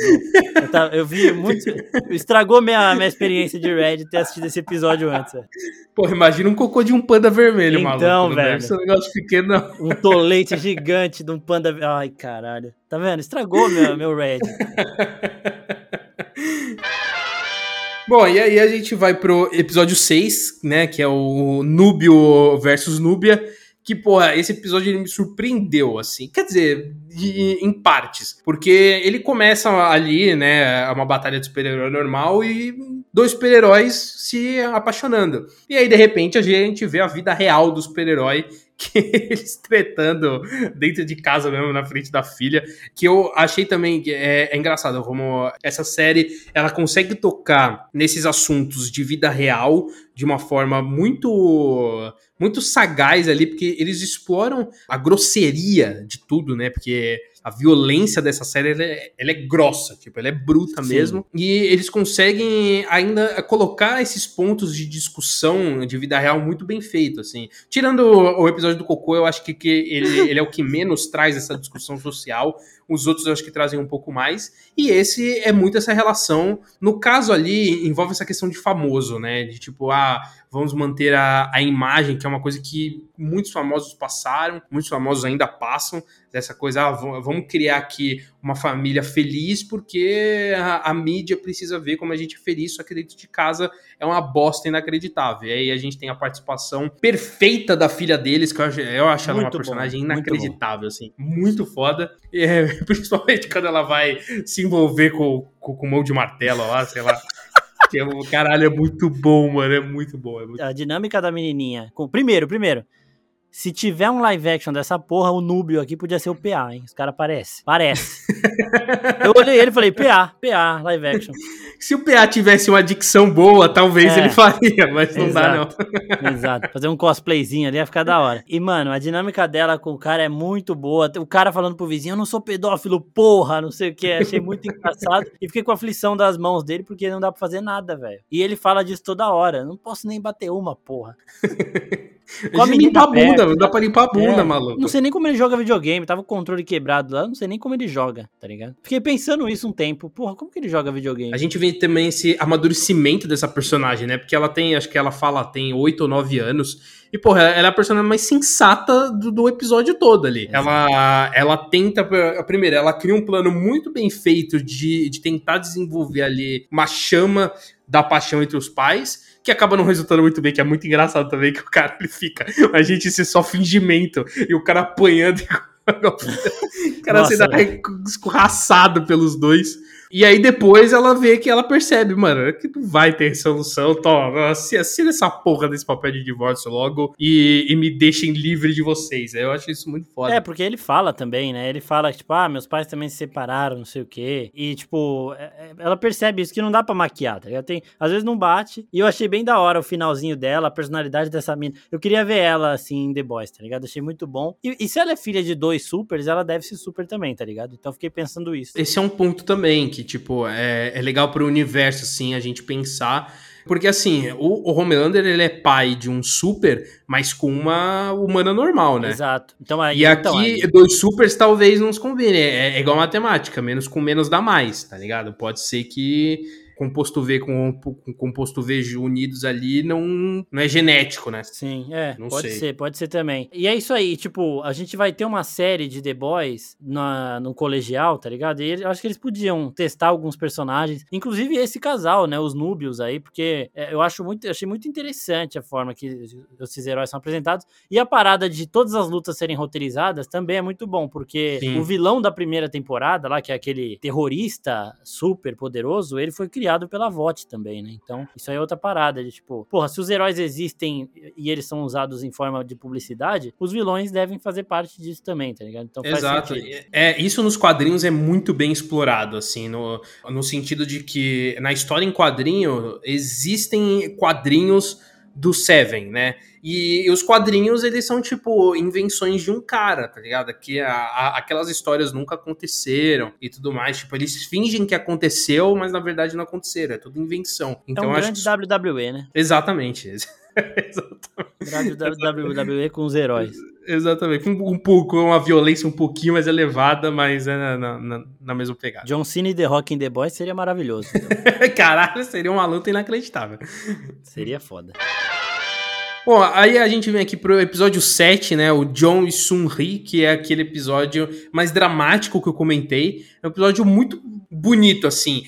Eu, tava, eu vi muito. [laughs] Estragou minha, minha experiência de Red ter assistido esse episódio antes. Porra, imagina um cocô de um panda vermelho, então, maluco. Então, velho. Deve ser um negócio pequeno, não. Um tolete gigante de um panda. Ai, caralho. Tá vendo? Estragou meu, meu Red. [laughs] Bom, e aí a gente vai pro episódio 6, né? Que é o Núbio versus Núbia que, porra, esse episódio ele me surpreendeu, assim. Quer dizer, de, em partes. Porque ele começa ali, né, uma batalha de super-herói normal e dois super-heróis se apaixonando. E aí, de repente, a gente vê a vida real do super-herói [laughs] que eles tretando dentro de casa mesmo, na frente da filha, que eu achei também é, é engraçado como essa série, ela consegue tocar nesses assuntos de vida real de uma forma muito muito sagaz ali, porque eles exploram a grosseria de tudo, né? Porque a violência dessa série ela é, ela é grossa, tipo, ela é bruta Sim. mesmo. E eles conseguem ainda colocar esses pontos de discussão de vida real muito bem feito, assim. Tirando o, o episódio do Cocô, eu acho que, que ele, [laughs] ele é o que menos traz essa discussão social. Os outros eu acho que trazem um pouco mais. E esse é muito essa relação. No caso ali, envolve essa questão de famoso, né? De tipo, ah, vamos manter a, a imagem, que é uma coisa que muitos famosos passaram, muitos famosos ainda passam, dessa coisa, ah, vamos criar aqui uma família feliz porque a, a, mídia precisa ver como a gente é feliz, só que dentro de casa é uma bosta inacreditável. E aí a gente tem a participação perfeita da filha deles, que eu acho, eu acho ela uma personagem bom, inacreditável, muito assim, muito foda. E, é, [laughs] principalmente quando ela vai se envolver com, com, com mão de martelo lá, sei lá. [laughs] Que é, caralho, é muito bom, mano. É muito bom. É muito... A dinâmica da menininha. Com... Primeiro, primeiro. Se tiver um live action dessa porra, o Núbio aqui podia ser o PA, hein? Os caras parecem. Parece. [laughs] eu olhei ele e falei, PA, PA, live action. Se o PA tivesse uma dicção boa, talvez é. ele faria, mas não Exato. dá, não. Exato. Fazer um cosplayzinho ali ia ficar da hora. E, mano, a dinâmica dela com o cara é muito boa. O cara falando pro vizinho, eu não sou pedófilo, porra, não sei o que. Achei muito engraçado. E fiquei com a aflição das mãos dele, porque não dá pra fazer nada, velho. E ele fala disso toda hora. Não posso nem bater uma, porra. [laughs] [laughs] Come limpar a bunda, não dá pra limpar a bunda, é, maluco. Não sei nem como ele joga videogame, tava o controle quebrado lá, não sei nem como ele joga, tá ligado? Fiquei pensando isso um tempo, porra, como que ele joga videogame? A gente vê também esse amadurecimento dessa personagem, né? Porque ela tem, acho que ela fala, tem 8 ou 9 anos. E, porra, ela é a personagem mais sensata do, do episódio todo ali. Ela, ela tenta, primeiro, ela cria um plano muito bem feito de, de tentar desenvolver ali uma chama da paixão entre os pais que acaba não resultando muito bem, que é muito engraçado também, que o cara ele fica, a gente ser só fingimento, e o cara apanhando, [laughs] o cara Nossa, sendo escorraçado pelos dois. E aí depois ela vê que ela percebe, mano, que não vai ter solução. Toma, assina essa porra desse papel de divórcio logo e, e, me deixem livre de vocês. Eu acho isso muito foda. É, porque ele fala também, né? Ele fala, tipo, ah, meus pais também se separaram, não sei o quê. E, tipo, é, é, ela percebe isso que não dá pra maquiar, tá ligado? Tem, às vezes não bate. E eu achei bem da hora o finalzinho dela, a personalidade dessa mina. Eu queria ver ela, assim, em The Boys, tá ligado? Achei muito bom. E, e se ela é filha de dois supers, ela deve ser super também, tá ligado? Então fiquei pensando isso. Esse é um ponto também, que, tipo, é, é legal pro universo, assim, a gente pensar. Porque, assim, o, o Homelander, ele é pai de um super, mas com uma humana normal, né? Exato. Então, aí, e então, aqui, aí... dois supers talvez não se combinem. É, é igual matemática, menos com menos dá mais, tá ligado? Pode ser que composto V com, com composto V unidos ali não, não é genético, né? Sim, é. Não pode sei. ser, pode ser também. E é isso aí, tipo, a gente vai ter uma série de The Boys na, no colegial, tá ligado? E acho que eles podiam testar alguns personagens, inclusive esse casal, né? Os Núbios aí, porque é, eu acho muito, eu achei muito interessante a forma que esses heróis são apresentados. E a parada de todas as lutas serem roteirizadas também é muito bom, porque Sim. o vilão da primeira temporada, lá, que é aquele terrorista super poderoso, ele foi criado criado pela VOT também, né? Então, isso aí é outra parada de tipo, porra, se os heróis existem e eles são usados em forma de publicidade, os vilões devem fazer parte disso também, tá ligado? Então, Exato. É, isso nos quadrinhos é muito bem explorado, assim, no, no sentido de que na história em quadrinho existem quadrinhos do Seven, né? E, os quadrinhos, eles são, tipo, invenções de um cara, tá ligado? Que a, a, aquelas histórias nunca aconteceram e tudo mais. Tipo, eles fingem que aconteceu, mas na verdade não aconteceram. É tudo invenção. Então, é um grande que... WWE, né? Exatamente. [laughs] Exatamente. WWE com os heróis. Exatamente. Com um, pouco, uma violência um pouquinho mais elevada, mas é na, na, na mesma pegada. John Cena e The Rock in The Boys seria maravilhoso. Então. [laughs] Caralho, seria uma luta inacreditável. Seria foda. Bom, aí a gente vem aqui pro episódio 7, né? O John e Sun-Ri, que é aquele episódio mais dramático que eu comentei. É um episódio muito bonito, assim.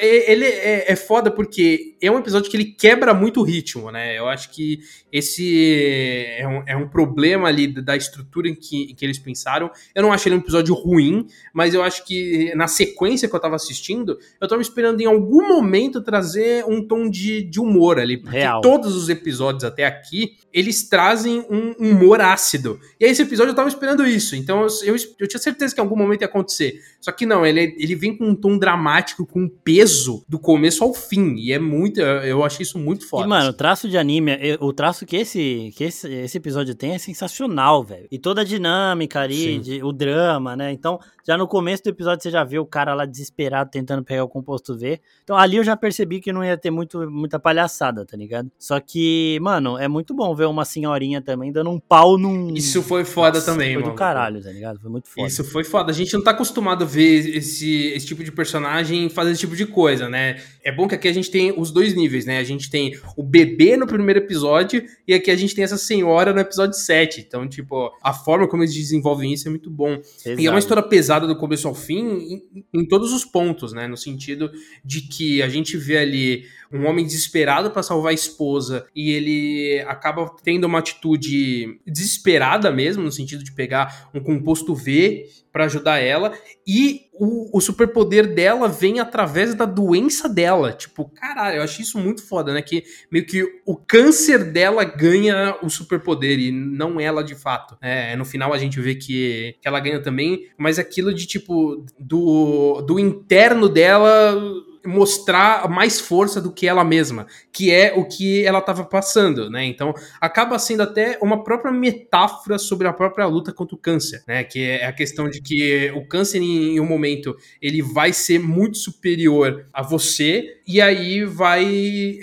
Ele é, é foda porque é um episódio que ele quebra muito o ritmo, né? Eu acho que esse é um, é um problema ali da estrutura em que, em que eles pensaram. Eu não acho ele um episódio ruim, mas eu acho que na sequência que eu tava assistindo, eu tava esperando em algum momento trazer um tom de, de humor ali. Porque Real. todos os episódios até aqui eles trazem um humor ácido. E esse episódio eu tava esperando isso, então eu, eu, eu, tinha certeza que em algum momento ia acontecer. Só que não, ele, ele vem com um tom dramático, com peso do começo ao fim. E é muito. Eu achei isso muito foda. E, mano, o traço de anime, o traço que esse, que esse, esse episódio tem é sensacional, velho. E toda a dinâmica ali, de, o drama, né? Então, já no começo do episódio você já vê o cara lá desesperado tentando pegar o composto V. Então ali eu já percebi que não ia ter muito, muita palhaçada, tá ligado? Só que, mano, é muito bom ver uma senhorinha também dando um pau num. Isso foi foda Nossa, também, foi mano. do caralho, tá ligado? Foi muito foda. Isso foi foda. A gente não tá acostumado a ver esse, esse tipo de personagem fazer esse tipo de coisa, né? É bom que aqui a gente tem os dois níveis, né? A gente tem o bebê no primeiro episódio e aqui a gente tem essa senhora no episódio 7. Então, tipo, a forma como eles desenvolvem isso é muito bom. Exato. E é uma história pesada do começo ao fim em, em todos os pontos, né? No sentido de que a gente vê ali um homem desesperado para salvar a esposa e ele acaba tendo uma atitude desesperada mesmo, no sentido de pegar um composto V para ajudar ela e o, o superpoder dela vem através da doença dela. Tipo, caralho, eu achei isso muito foda, né? Que meio que o câncer dela ganha o superpoder e não ela de fato. É, no final a gente vê que, que ela ganha também, mas aquilo de tipo, do, do interno dela mostrar mais força do que ela mesma, que é o que ela estava passando, né? Então, acaba sendo até uma própria metáfora sobre a própria luta contra o câncer, né? Que é a questão de que o câncer em um momento ele vai ser muito superior a você e aí vai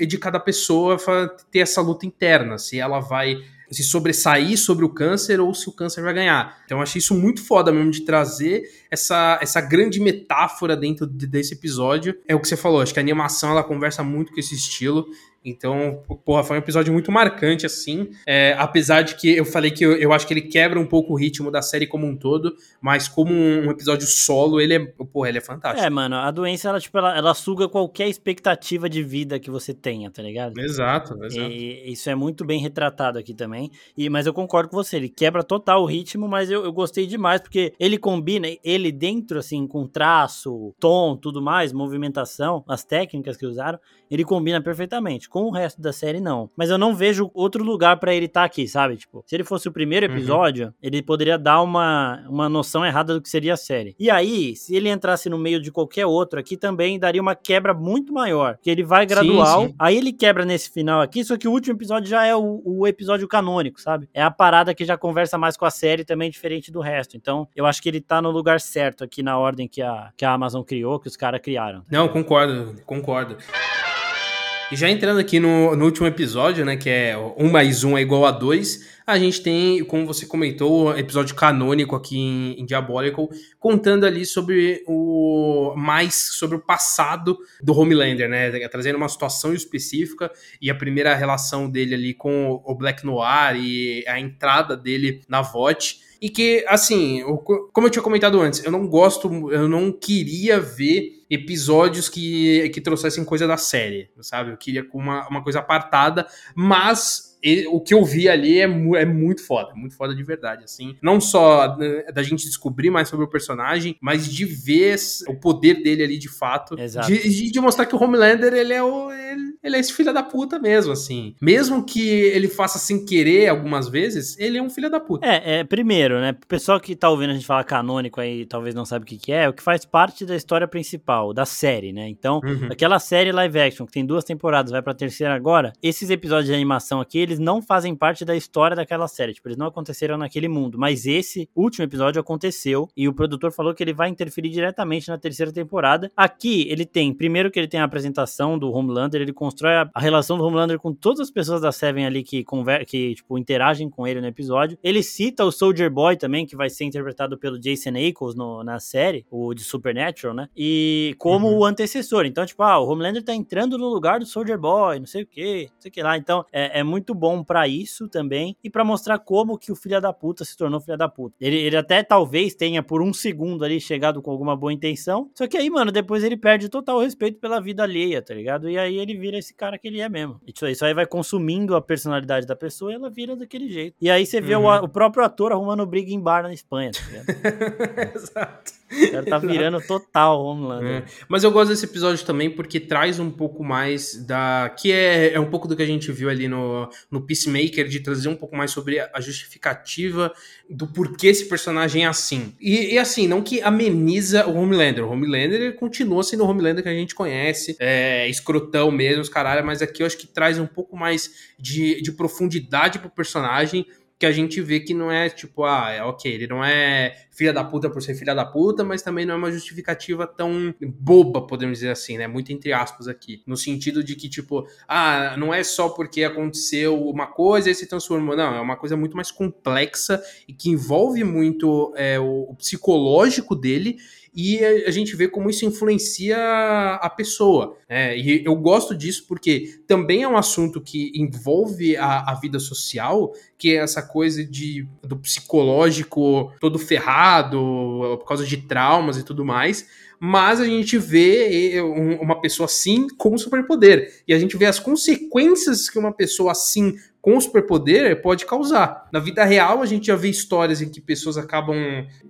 de cada pessoa ter essa luta interna, se ela vai se sobressair sobre o câncer ou se o câncer vai ganhar. Então eu achei isso muito foda mesmo de trazer essa, essa grande metáfora dentro de, desse episódio. É o que você falou, acho que a animação ela conversa muito com esse estilo. Então, porra, foi um episódio muito marcante, assim. É, apesar de que eu falei que eu, eu, acho que ele quebra um pouco o ritmo da série como um todo, mas como um, um episódio solo, ele é, porra, ele é fantástico. É, mano, a doença, ela, tipo, ela, ela suga qualquer expectativa de vida que você tenha, tá ligado? Exato, exato. E isso é muito bem retratado aqui também. E, mas eu concordo com você, ele quebra total o ritmo, mas eu, eu gostei demais, porque ele combina, ele dentro, assim, com traço, tom, tudo mais, movimentação, as técnicas que usaram, ele combina perfeitamente com o resto da série, não. Mas eu não vejo outro lugar para ele estar tá aqui, sabe? Tipo, se ele fosse o primeiro uhum. episódio, uhum. ele poderia dar uma, uma noção errada do que seria a série. E aí, se ele entrasse no meio de qualquer outro aqui, também daria uma quebra muito maior. Que ele vai gradual, sim, sim. aí ele quebra nesse final aqui, só que o último episódio já é o, o episódio canônico, sabe? É a parada que já conversa mais com a série, também diferente do resto. Então, eu acho que ele tá no lugar certo aqui na ordem que a, que a Amazon criou, que os caras criaram. Não, concordo, concordo. E já entrando aqui no, no, último episódio, né, que é um mais um é igual a dois, a gente tem, como você comentou, episódio canônico aqui em, em Diabolical, contando ali sobre o mais sobre o passado do Homelander, né, trazendo uma situação específica e a primeira relação dele ali com o Black Noir e a entrada dele na VOT e que, assim, como eu tinha comentado antes, eu não gosto, eu não queria ver episódios que, que trouxessem coisa da série, sabe? Eu queria uma, uma coisa apartada, mas o que eu vi ali é, é muito foda, muito foda de verdade, assim. Não só né, da gente descobrir mais sobre o personagem, mas de ver o poder dele ali de fato. Exato. De, de mostrar que o Homelander, ele é o. Ele, ele, é esse filho da puta mesmo, assim. Mesmo que ele faça sem querer algumas vezes, ele é um filho da puta. É, é primeiro, né? O pessoal que tá ouvindo a gente falar canônico aí, talvez não sabe o que, que é, é o que faz parte da história principal, da série, né? Então, uhum. aquela série live action que tem duas temporadas, vai pra terceira agora, esses episódios de animação aqui, eles eles não fazem parte da história daquela série, tipo, eles não aconteceram naquele mundo, mas esse último episódio aconteceu e o produtor falou que ele vai interferir diretamente na terceira temporada. Aqui ele tem, primeiro que ele tem a apresentação do Homelander, ele constrói a, a relação do Homelander com todas as pessoas da Seven ali que conver que tipo interagem com ele no episódio. Ele cita o Soldier Boy também, que vai ser interpretado pelo Jason Ackles no, na série, o de Supernatural, né? E como uhum. o antecessor. Então, tipo, ah, o Homelander tá entrando no lugar do Soldier Boy, não sei o que, não sei o que lá. Então, é, é muito bom para isso também e para mostrar como que o filho da puta se tornou filho da puta. Ele, ele até talvez tenha por um segundo ali chegado com alguma boa intenção, só que aí, mano, depois ele perde total respeito pela vida alheia, tá ligado? E aí ele vira esse cara que ele é mesmo. Isso aí, isso aí vai consumindo a personalidade da pessoa e ela vira daquele jeito. E aí você vê uhum. o, o, próprio ator arrumando briga em bar na Espanha, tá ligado? [laughs] Exato. O cara tá virando total Homelander. É. Mas eu gosto desse episódio também porque traz um pouco mais da. Que é, é um pouco do que a gente viu ali no, no Peacemaker, de trazer um pouco mais sobre a justificativa do porquê esse personagem é assim. E, e assim, não que ameniza o Homelander. O Homelander continua sendo o Homelander que a gente conhece, é escrotão mesmo, os caralho, mas aqui eu acho que traz um pouco mais de, de profundidade pro personagem que a gente vê que não é tipo, ah, é ok, ele não é filha da puta por ser filha da puta, mas também não é uma justificativa tão boba, podemos dizer assim, né? Muito entre aspas aqui. No sentido de que, tipo, ah, não é só porque aconteceu uma coisa e se transformou. Não, é uma coisa muito mais complexa e que envolve muito é, o, o psicológico dele e a gente vê como isso influencia a pessoa. Né? E eu gosto disso porque também é um assunto que envolve a, a vida social, que é essa coisa de, do psicológico todo ferrado por causa de traumas e tudo mais mas a gente vê uma pessoa assim com superpoder. E a gente vê as consequências que uma pessoa assim com superpoder pode causar. Na vida real, a gente já vê histórias em que pessoas acabam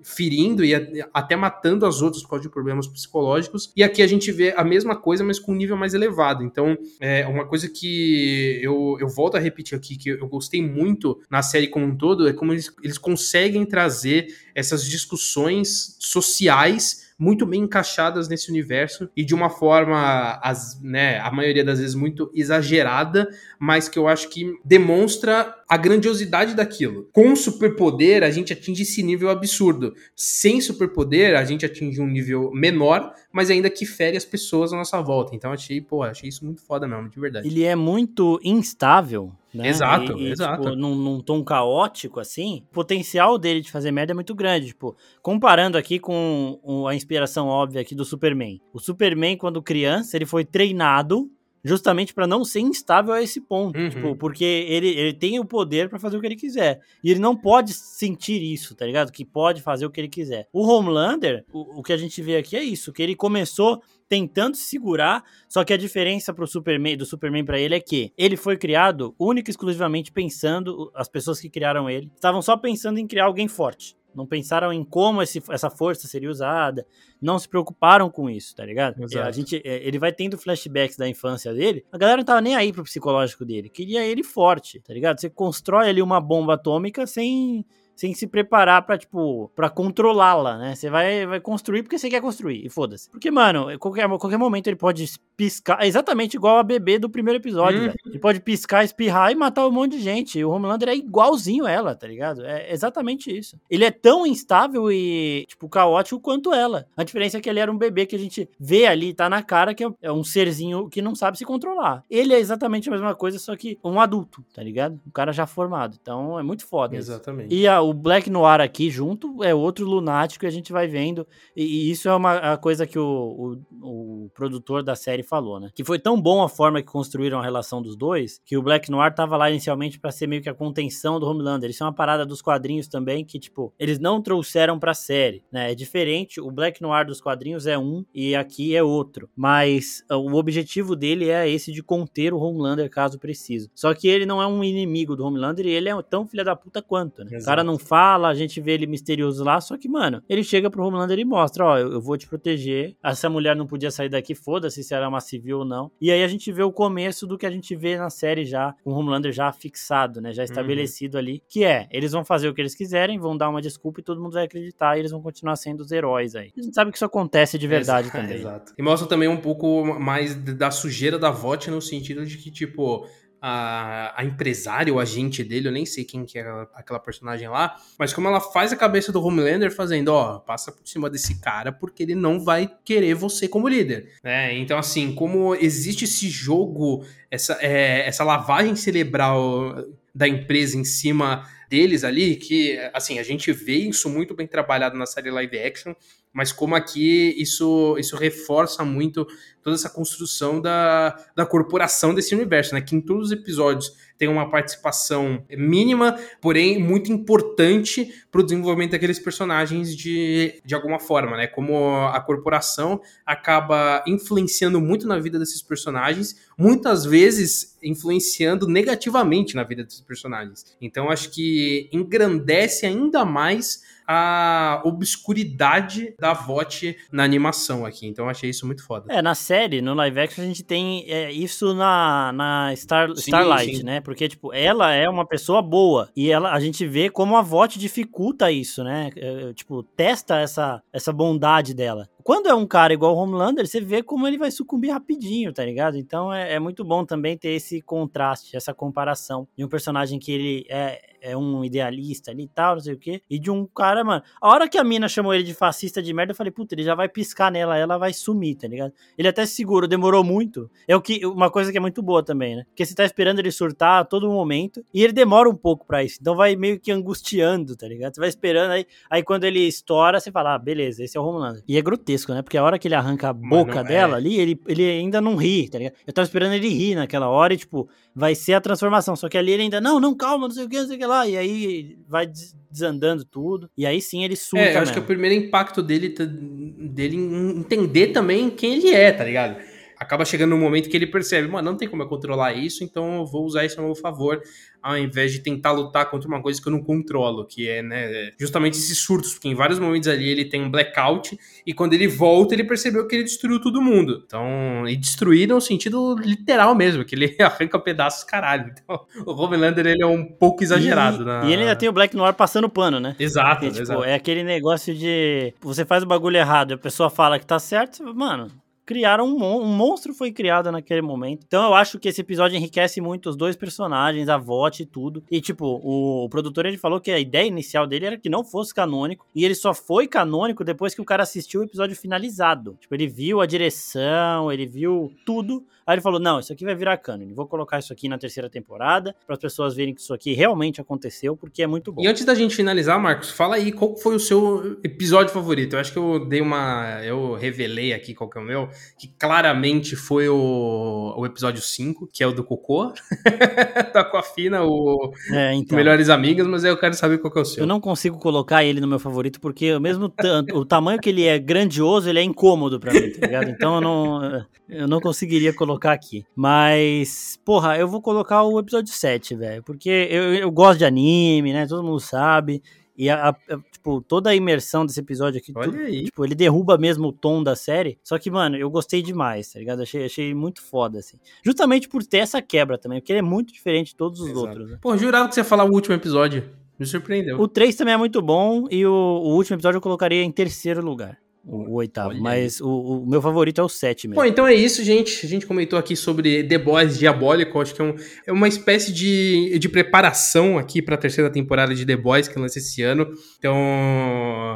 ferindo e até matando as outras por causa de problemas psicológicos. E aqui a gente vê a mesma coisa, mas com um nível mais elevado. Então, é uma coisa que eu, eu volto a repetir aqui, que eu gostei muito na série como um todo, é como eles, eles conseguem trazer essas discussões sociais muito bem encaixadas nesse universo e de uma forma, as, né, a maioria das vezes muito exagerada, mas que eu acho que demonstra a grandiosidade daquilo. Com superpoder, a gente atinge esse nível absurdo. Sem superpoder, a gente atinge um nível menor, mas ainda que fere as pessoas à nossa volta. Então achei, pô, achei isso muito foda mesmo, de verdade. Ele é muito instável, né? Exato, e, e, exato. Tipo, num, num, tom caótico, assim, o potencial dele de fazer merda é muito grande. Tipo, comparando aqui com a inspiração óbvia aqui do Superman. O Superman, quando criança, ele foi treinado justamente para não ser instável a esse ponto, uhum. tipo, porque ele, ele tem o poder para fazer o que ele quiser. E ele não pode sentir isso, tá ligado? Que pode fazer o que ele quiser. O Homelander, o, o que a gente vê aqui é isso, que ele começou tentando se segurar, só que a diferença pro Superman, do Superman para ele é que ele foi criado única e exclusivamente pensando, as pessoas que criaram ele, estavam só pensando em criar alguém forte. Não pensaram em como esse, essa força seria usada, não se preocuparam com isso, tá ligado? A gente, é, ele vai tendo flashbacks da infância dele, a galera não tava nem aí pro psicológico dele, queria ele forte, tá ligado? Você constrói ali uma bomba atômica sem sem se preparar para tipo, para controlá-la, né? Você vai, vai construir porque você quer construir, e foda-se. Porque, mano, qualquer, qualquer momento ele pode piscar, é exatamente igual a bebê do primeiro episódio, hum. Ele pode piscar, espirrar e matar um monte de gente. E o Homelander é igualzinho ela, tá ligado? É exatamente isso. Ele é tão instável e, tipo, caótico quanto ela. A diferença é que ele era um bebê que a gente vê ali, tá na cara, que é um serzinho que não sabe se controlar. Ele é exatamente a mesma coisa, só que um adulto, tá ligado? Um cara já formado. Então é muito foda. Exatamente. Isso. E a, o Black Noir aqui junto é outro lunático e a gente vai vendo. E, e isso é uma coisa que o, o, o, produtor da série falou, né? Que foi tão bom a forma que construíram a relação dos dois que o Black Noir tava lá inicialmente para ser meio que a contenção do Homelander. Isso é uma parada dos quadrinhos também que, tipo, eles não trouxeram pra série, né? É diferente. O Black Noir dos quadrinhos é um e aqui é outro. Mas uh, o objetivo dele é esse de conter o Homelander caso preciso. Só que ele não é um inimigo do Homelander e ele é tão filha da puta quanto, né? Exato. O cara não não fala, a gente vê ele misterioso lá, só que, mano, ele chega pro Homelander e mostra, ó, eu, eu vou te proteger. Essa mulher não podia sair daqui, foda-se se era uma civil ou não. E aí a gente vê o começo do que a gente vê na série já, com o Homelander já fixado, né, já estabelecido uhum. ali, que é, eles vão fazer o que eles quiserem, vão dar uma desculpa e todo mundo vai acreditar e eles vão continuar sendo os heróis aí. A gente sabe que isso acontece de verdade [laughs] também. Exato. E mostra também um pouco mais da sujeira da VOT no sentido de que, tipo, a, a empresária, o agente dele, eu nem sei quem que é aquela personagem lá, mas como ela faz a cabeça do Homelander fazendo, ó, passa por cima desse cara porque ele não vai querer você como líder, né? Então, assim, como existe esse jogo, essa, é, essa lavagem cerebral da empresa em cima deles ali, que, assim, a gente vê isso muito bem trabalhado na série live action, mas como aqui isso, isso reforça muito toda essa construção da, da corporação desse universo, né? Que em todos os episódios tem uma participação mínima, porém muito importante para o desenvolvimento daqueles personagens de, de alguma forma, né? Como a corporação acaba influenciando muito na vida desses personagens, muitas vezes influenciando negativamente na vida desses personagens. Então acho que engrandece ainda mais a obscuridade da VOT na animação aqui. Então eu achei isso muito foda. É, na série, no live action, a gente tem é, isso na, na Star, sim, Starlight, sim. né? Porque, tipo, ela é uma pessoa boa. E ela, a gente vê como a VOT dificulta isso, né? É, tipo, testa essa, essa bondade dela. Quando é um cara igual o Homelander, você vê como ele vai sucumbir rapidinho, tá ligado? Então é, é muito bom também ter esse contraste, essa comparação de um personagem que ele é, é um idealista ali e tal, não sei o quê. E de um cara, mano. A hora que a mina chamou ele de fascista de merda, eu falei, puta, ele já vai piscar nela, ela vai sumir, tá ligado? Ele até seguro, demorou muito. É o que, uma coisa que é muito boa também, né? Porque você tá esperando ele surtar a todo momento e ele demora um pouco pra isso. Então vai meio que angustiando, tá ligado? Você vai esperando aí, aí quando ele estoura, você fala, ah, beleza, esse é o Homelander. E é grotesco, né? Porque a hora que ele arranca a boca Mano, dela é. ali, ele, ele ainda não ri, tá ligado? Eu tava esperando ele rir naquela hora e, tipo, vai ser a transformação. Só que ali ele ainda, não, não, calma, não sei o que, não sei o que lá. E aí vai desandando tudo. E aí sim ele surta. É, eu acho mesmo. que o primeiro impacto dele, dele entender também quem ele é, tá ligado? Acaba chegando um momento que ele percebe, mano, não tem como eu controlar isso, então eu vou usar isso a meu favor ao invés de tentar lutar contra uma coisa que eu não controlo, que é, né, justamente esses surtos, porque em vários momentos ali ele tem um blackout e quando ele volta ele percebeu que ele destruiu todo mundo. Então, e destruir no sentido literal mesmo, que ele [laughs] arranca pedaços caralho. Então, o Homelander ele é um pouco exagerado. E, na... e ele ainda tem o Black Noir passando pano, né? Exato, porque, tipo, exato. É aquele negócio de você faz o bagulho errado e a pessoa fala que tá certo, mano, criaram um, mon um monstro foi criado naquele momento. Então eu acho que esse episódio enriquece muito os dois personagens, a VOT e tudo. E tipo, o, produtor ele falou que a ideia inicial dele era que não fosse canônico e ele só foi canônico depois que o cara assistiu o episódio finalizado. Tipo, ele viu a direção, ele viu tudo Aí ele falou: não, isso aqui vai virar canon. Vou colocar isso aqui na terceira temporada para as pessoas verem que isso aqui realmente aconteceu, porque é muito bom. E antes da gente finalizar, Marcos, fala aí qual foi o seu episódio favorito. Eu acho que eu dei uma. Eu revelei aqui qual que é o meu, que claramente foi o, o episódio 5, que é o do Cocô, [laughs] da Aquafina, o é, então. Melhores Amigas, mas aí eu quero saber qual que é o seu. Eu não consigo colocar ele no meu favorito, porque mesmo o tamanho que ele é grandioso, ele é incômodo para mim, tá ligado? Então eu não, eu não conseguiria colocar colocar aqui. Mas, porra, eu vou colocar o episódio 7, velho. Porque eu, eu gosto de anime, né? Todo mundo sabe. E a, a, tipo, toda a imersão desse episódio aqui, Olha aí. tipo, ele derruba mesmo o tom da série. Só que, mano, eu gostei demais, tá ligado? Achei, achei muito foda, assim. Justamente por ter essa quebra também, porque ele é muito diferente de todos os Exato. outros. Né? Pô, jurava que você ia falar o último episódio. Me surpreendeu. O 3 também é muito bom e o, o último episódio eu colocaria em terceiro lugar o, o oitavo. Olha mas o, o, meu favorito é o sétimo. Bom, então é isso, gente. A gente comentou aqui sobre The Boys Diabólico. Acho que é, um, é uma espécie de, de preparação aqui para a terceira temporada de The Boys que lança esse ano. Então,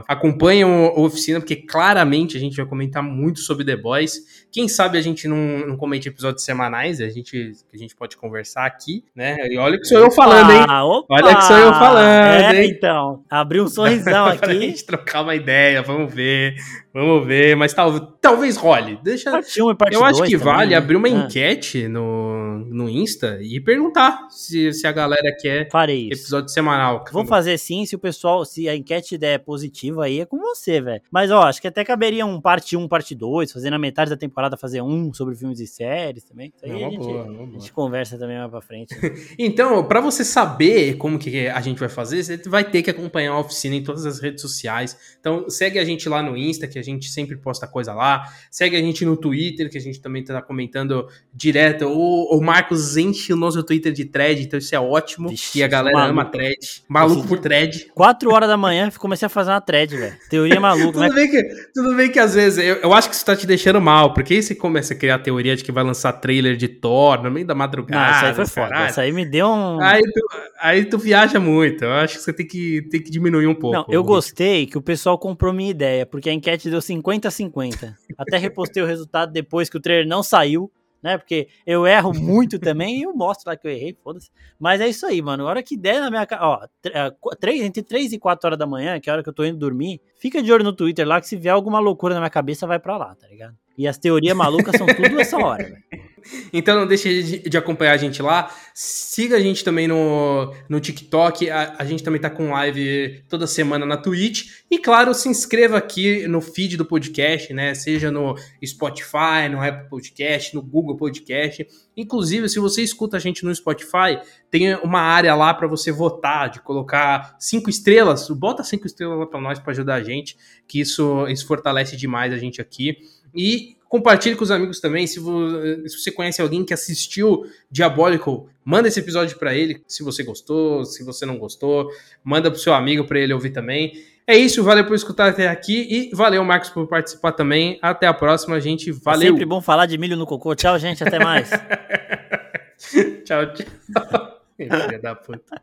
acompanham a oficina, porque claramente a gente vai comentar muito sobre The Boys. Quem sabe a gente não, não comente episódios semanais, a gente, a gente pode conversar aqui, né? E olha que sou eu falando, hein? Opa, olha que sou eu falando, é, hein? Então, abriu um sorrisão [laughs] aqui. pra gente trocar uma ideia, vamos ver. Vamos ver, mas tal, talvez role. Deixa. Parte 1 e parte Eu acho que também, vale né? abrir uma ah. enquete no, no Insta e perguntar se, se a galera quer Farei episódio semanal. Vou fazer sim, se o pessoal, se a enquete der positiva aí, é com você, velho. Mas ó, acho que até caberia um parte 1, parte 2, fazer na metade da temporada fazer um sobre filmes e séries também. Isso aí é a, gente, boa, a gente conversa também mais pra frente. Né? [laughs] então, para você saber como que a gente vai fazer, você vai ter que acompanhar a oficina em todas as redes sociais. Então, segue a gente lá no Insta, que a gente sempre posta coisa lá. Segue a gente no Twitter, que a gente também tá comentando direto. O, o Marcos enche o nosso Twitter de thread, então isso é ótimo. Vixe, e a galera maluco. ama thread. Maluco por thread. 4 horas da manhã, comecei a fazer uma thread, velho. Teoria maluca. tudo, né? bem que, tudo bem que às vezes, eu, eu acho que isso tá te deixando mal, porque aí você começa a criar a teoria de que vai lançar trailer de Thor no meio da madrugada. Não, isso aí foi foda. Isso aí me deu um. Aí tu, aí tu viaja muito. Eu acho que você tem que, tem que diminuir um pouco. Não, eu gostei que o pessoal comprou minha ideia, porque a enquete deu 50 a 50. Até repostei o resultado depois que o trailer não saiu, né? Porque eu erro muito também e eu mostro lá que eu errei, foda-se. Mas é isso aí, mano. A hora que der na minha casa, ó, é, três, entre 3 e 4 horas da manhã, que é a hora que eu tô indo dormir, fica de olho no Twitter lá que se vier alguma loucura na minha cabeça, vai pra lá, tá ligado? E as teorias malucas são tudo essa hora. [laughs] Então não deixe de, de, acompanhar a gente lá. Siga a gente também no, no TikTok. A, a, gente também tá com live toda semana na Twitch. E claro, se inscreva aqui no feed do podcast, né? Seja no Spotify, no Apple Podcast, no Google Podcast. Inclusive, se você escuta a gente no Spotify, tem uma área lá para você votar, de colocar cinco estrelas. Bota cinco estrelas lá para nós para ajudar a gente, que isso, isso fortalece demais a gente aqui. E Compartilhe com os amigos também. Se, se você conhece alguém que assistiu Diabolical, manda esse episódio para ele. Se você gostou, se você não gostou, manda pro seu amigo para ele ouvir também. É isso, valeu por escutar até aqui e valeu, Marcos, por participar também. Até a próxima, gente. Valeu. É sempre bom falar de milho no cocô. Tchau, gente. Até mais. [laughs] tchau, tchau. [laughs] Filha da puta.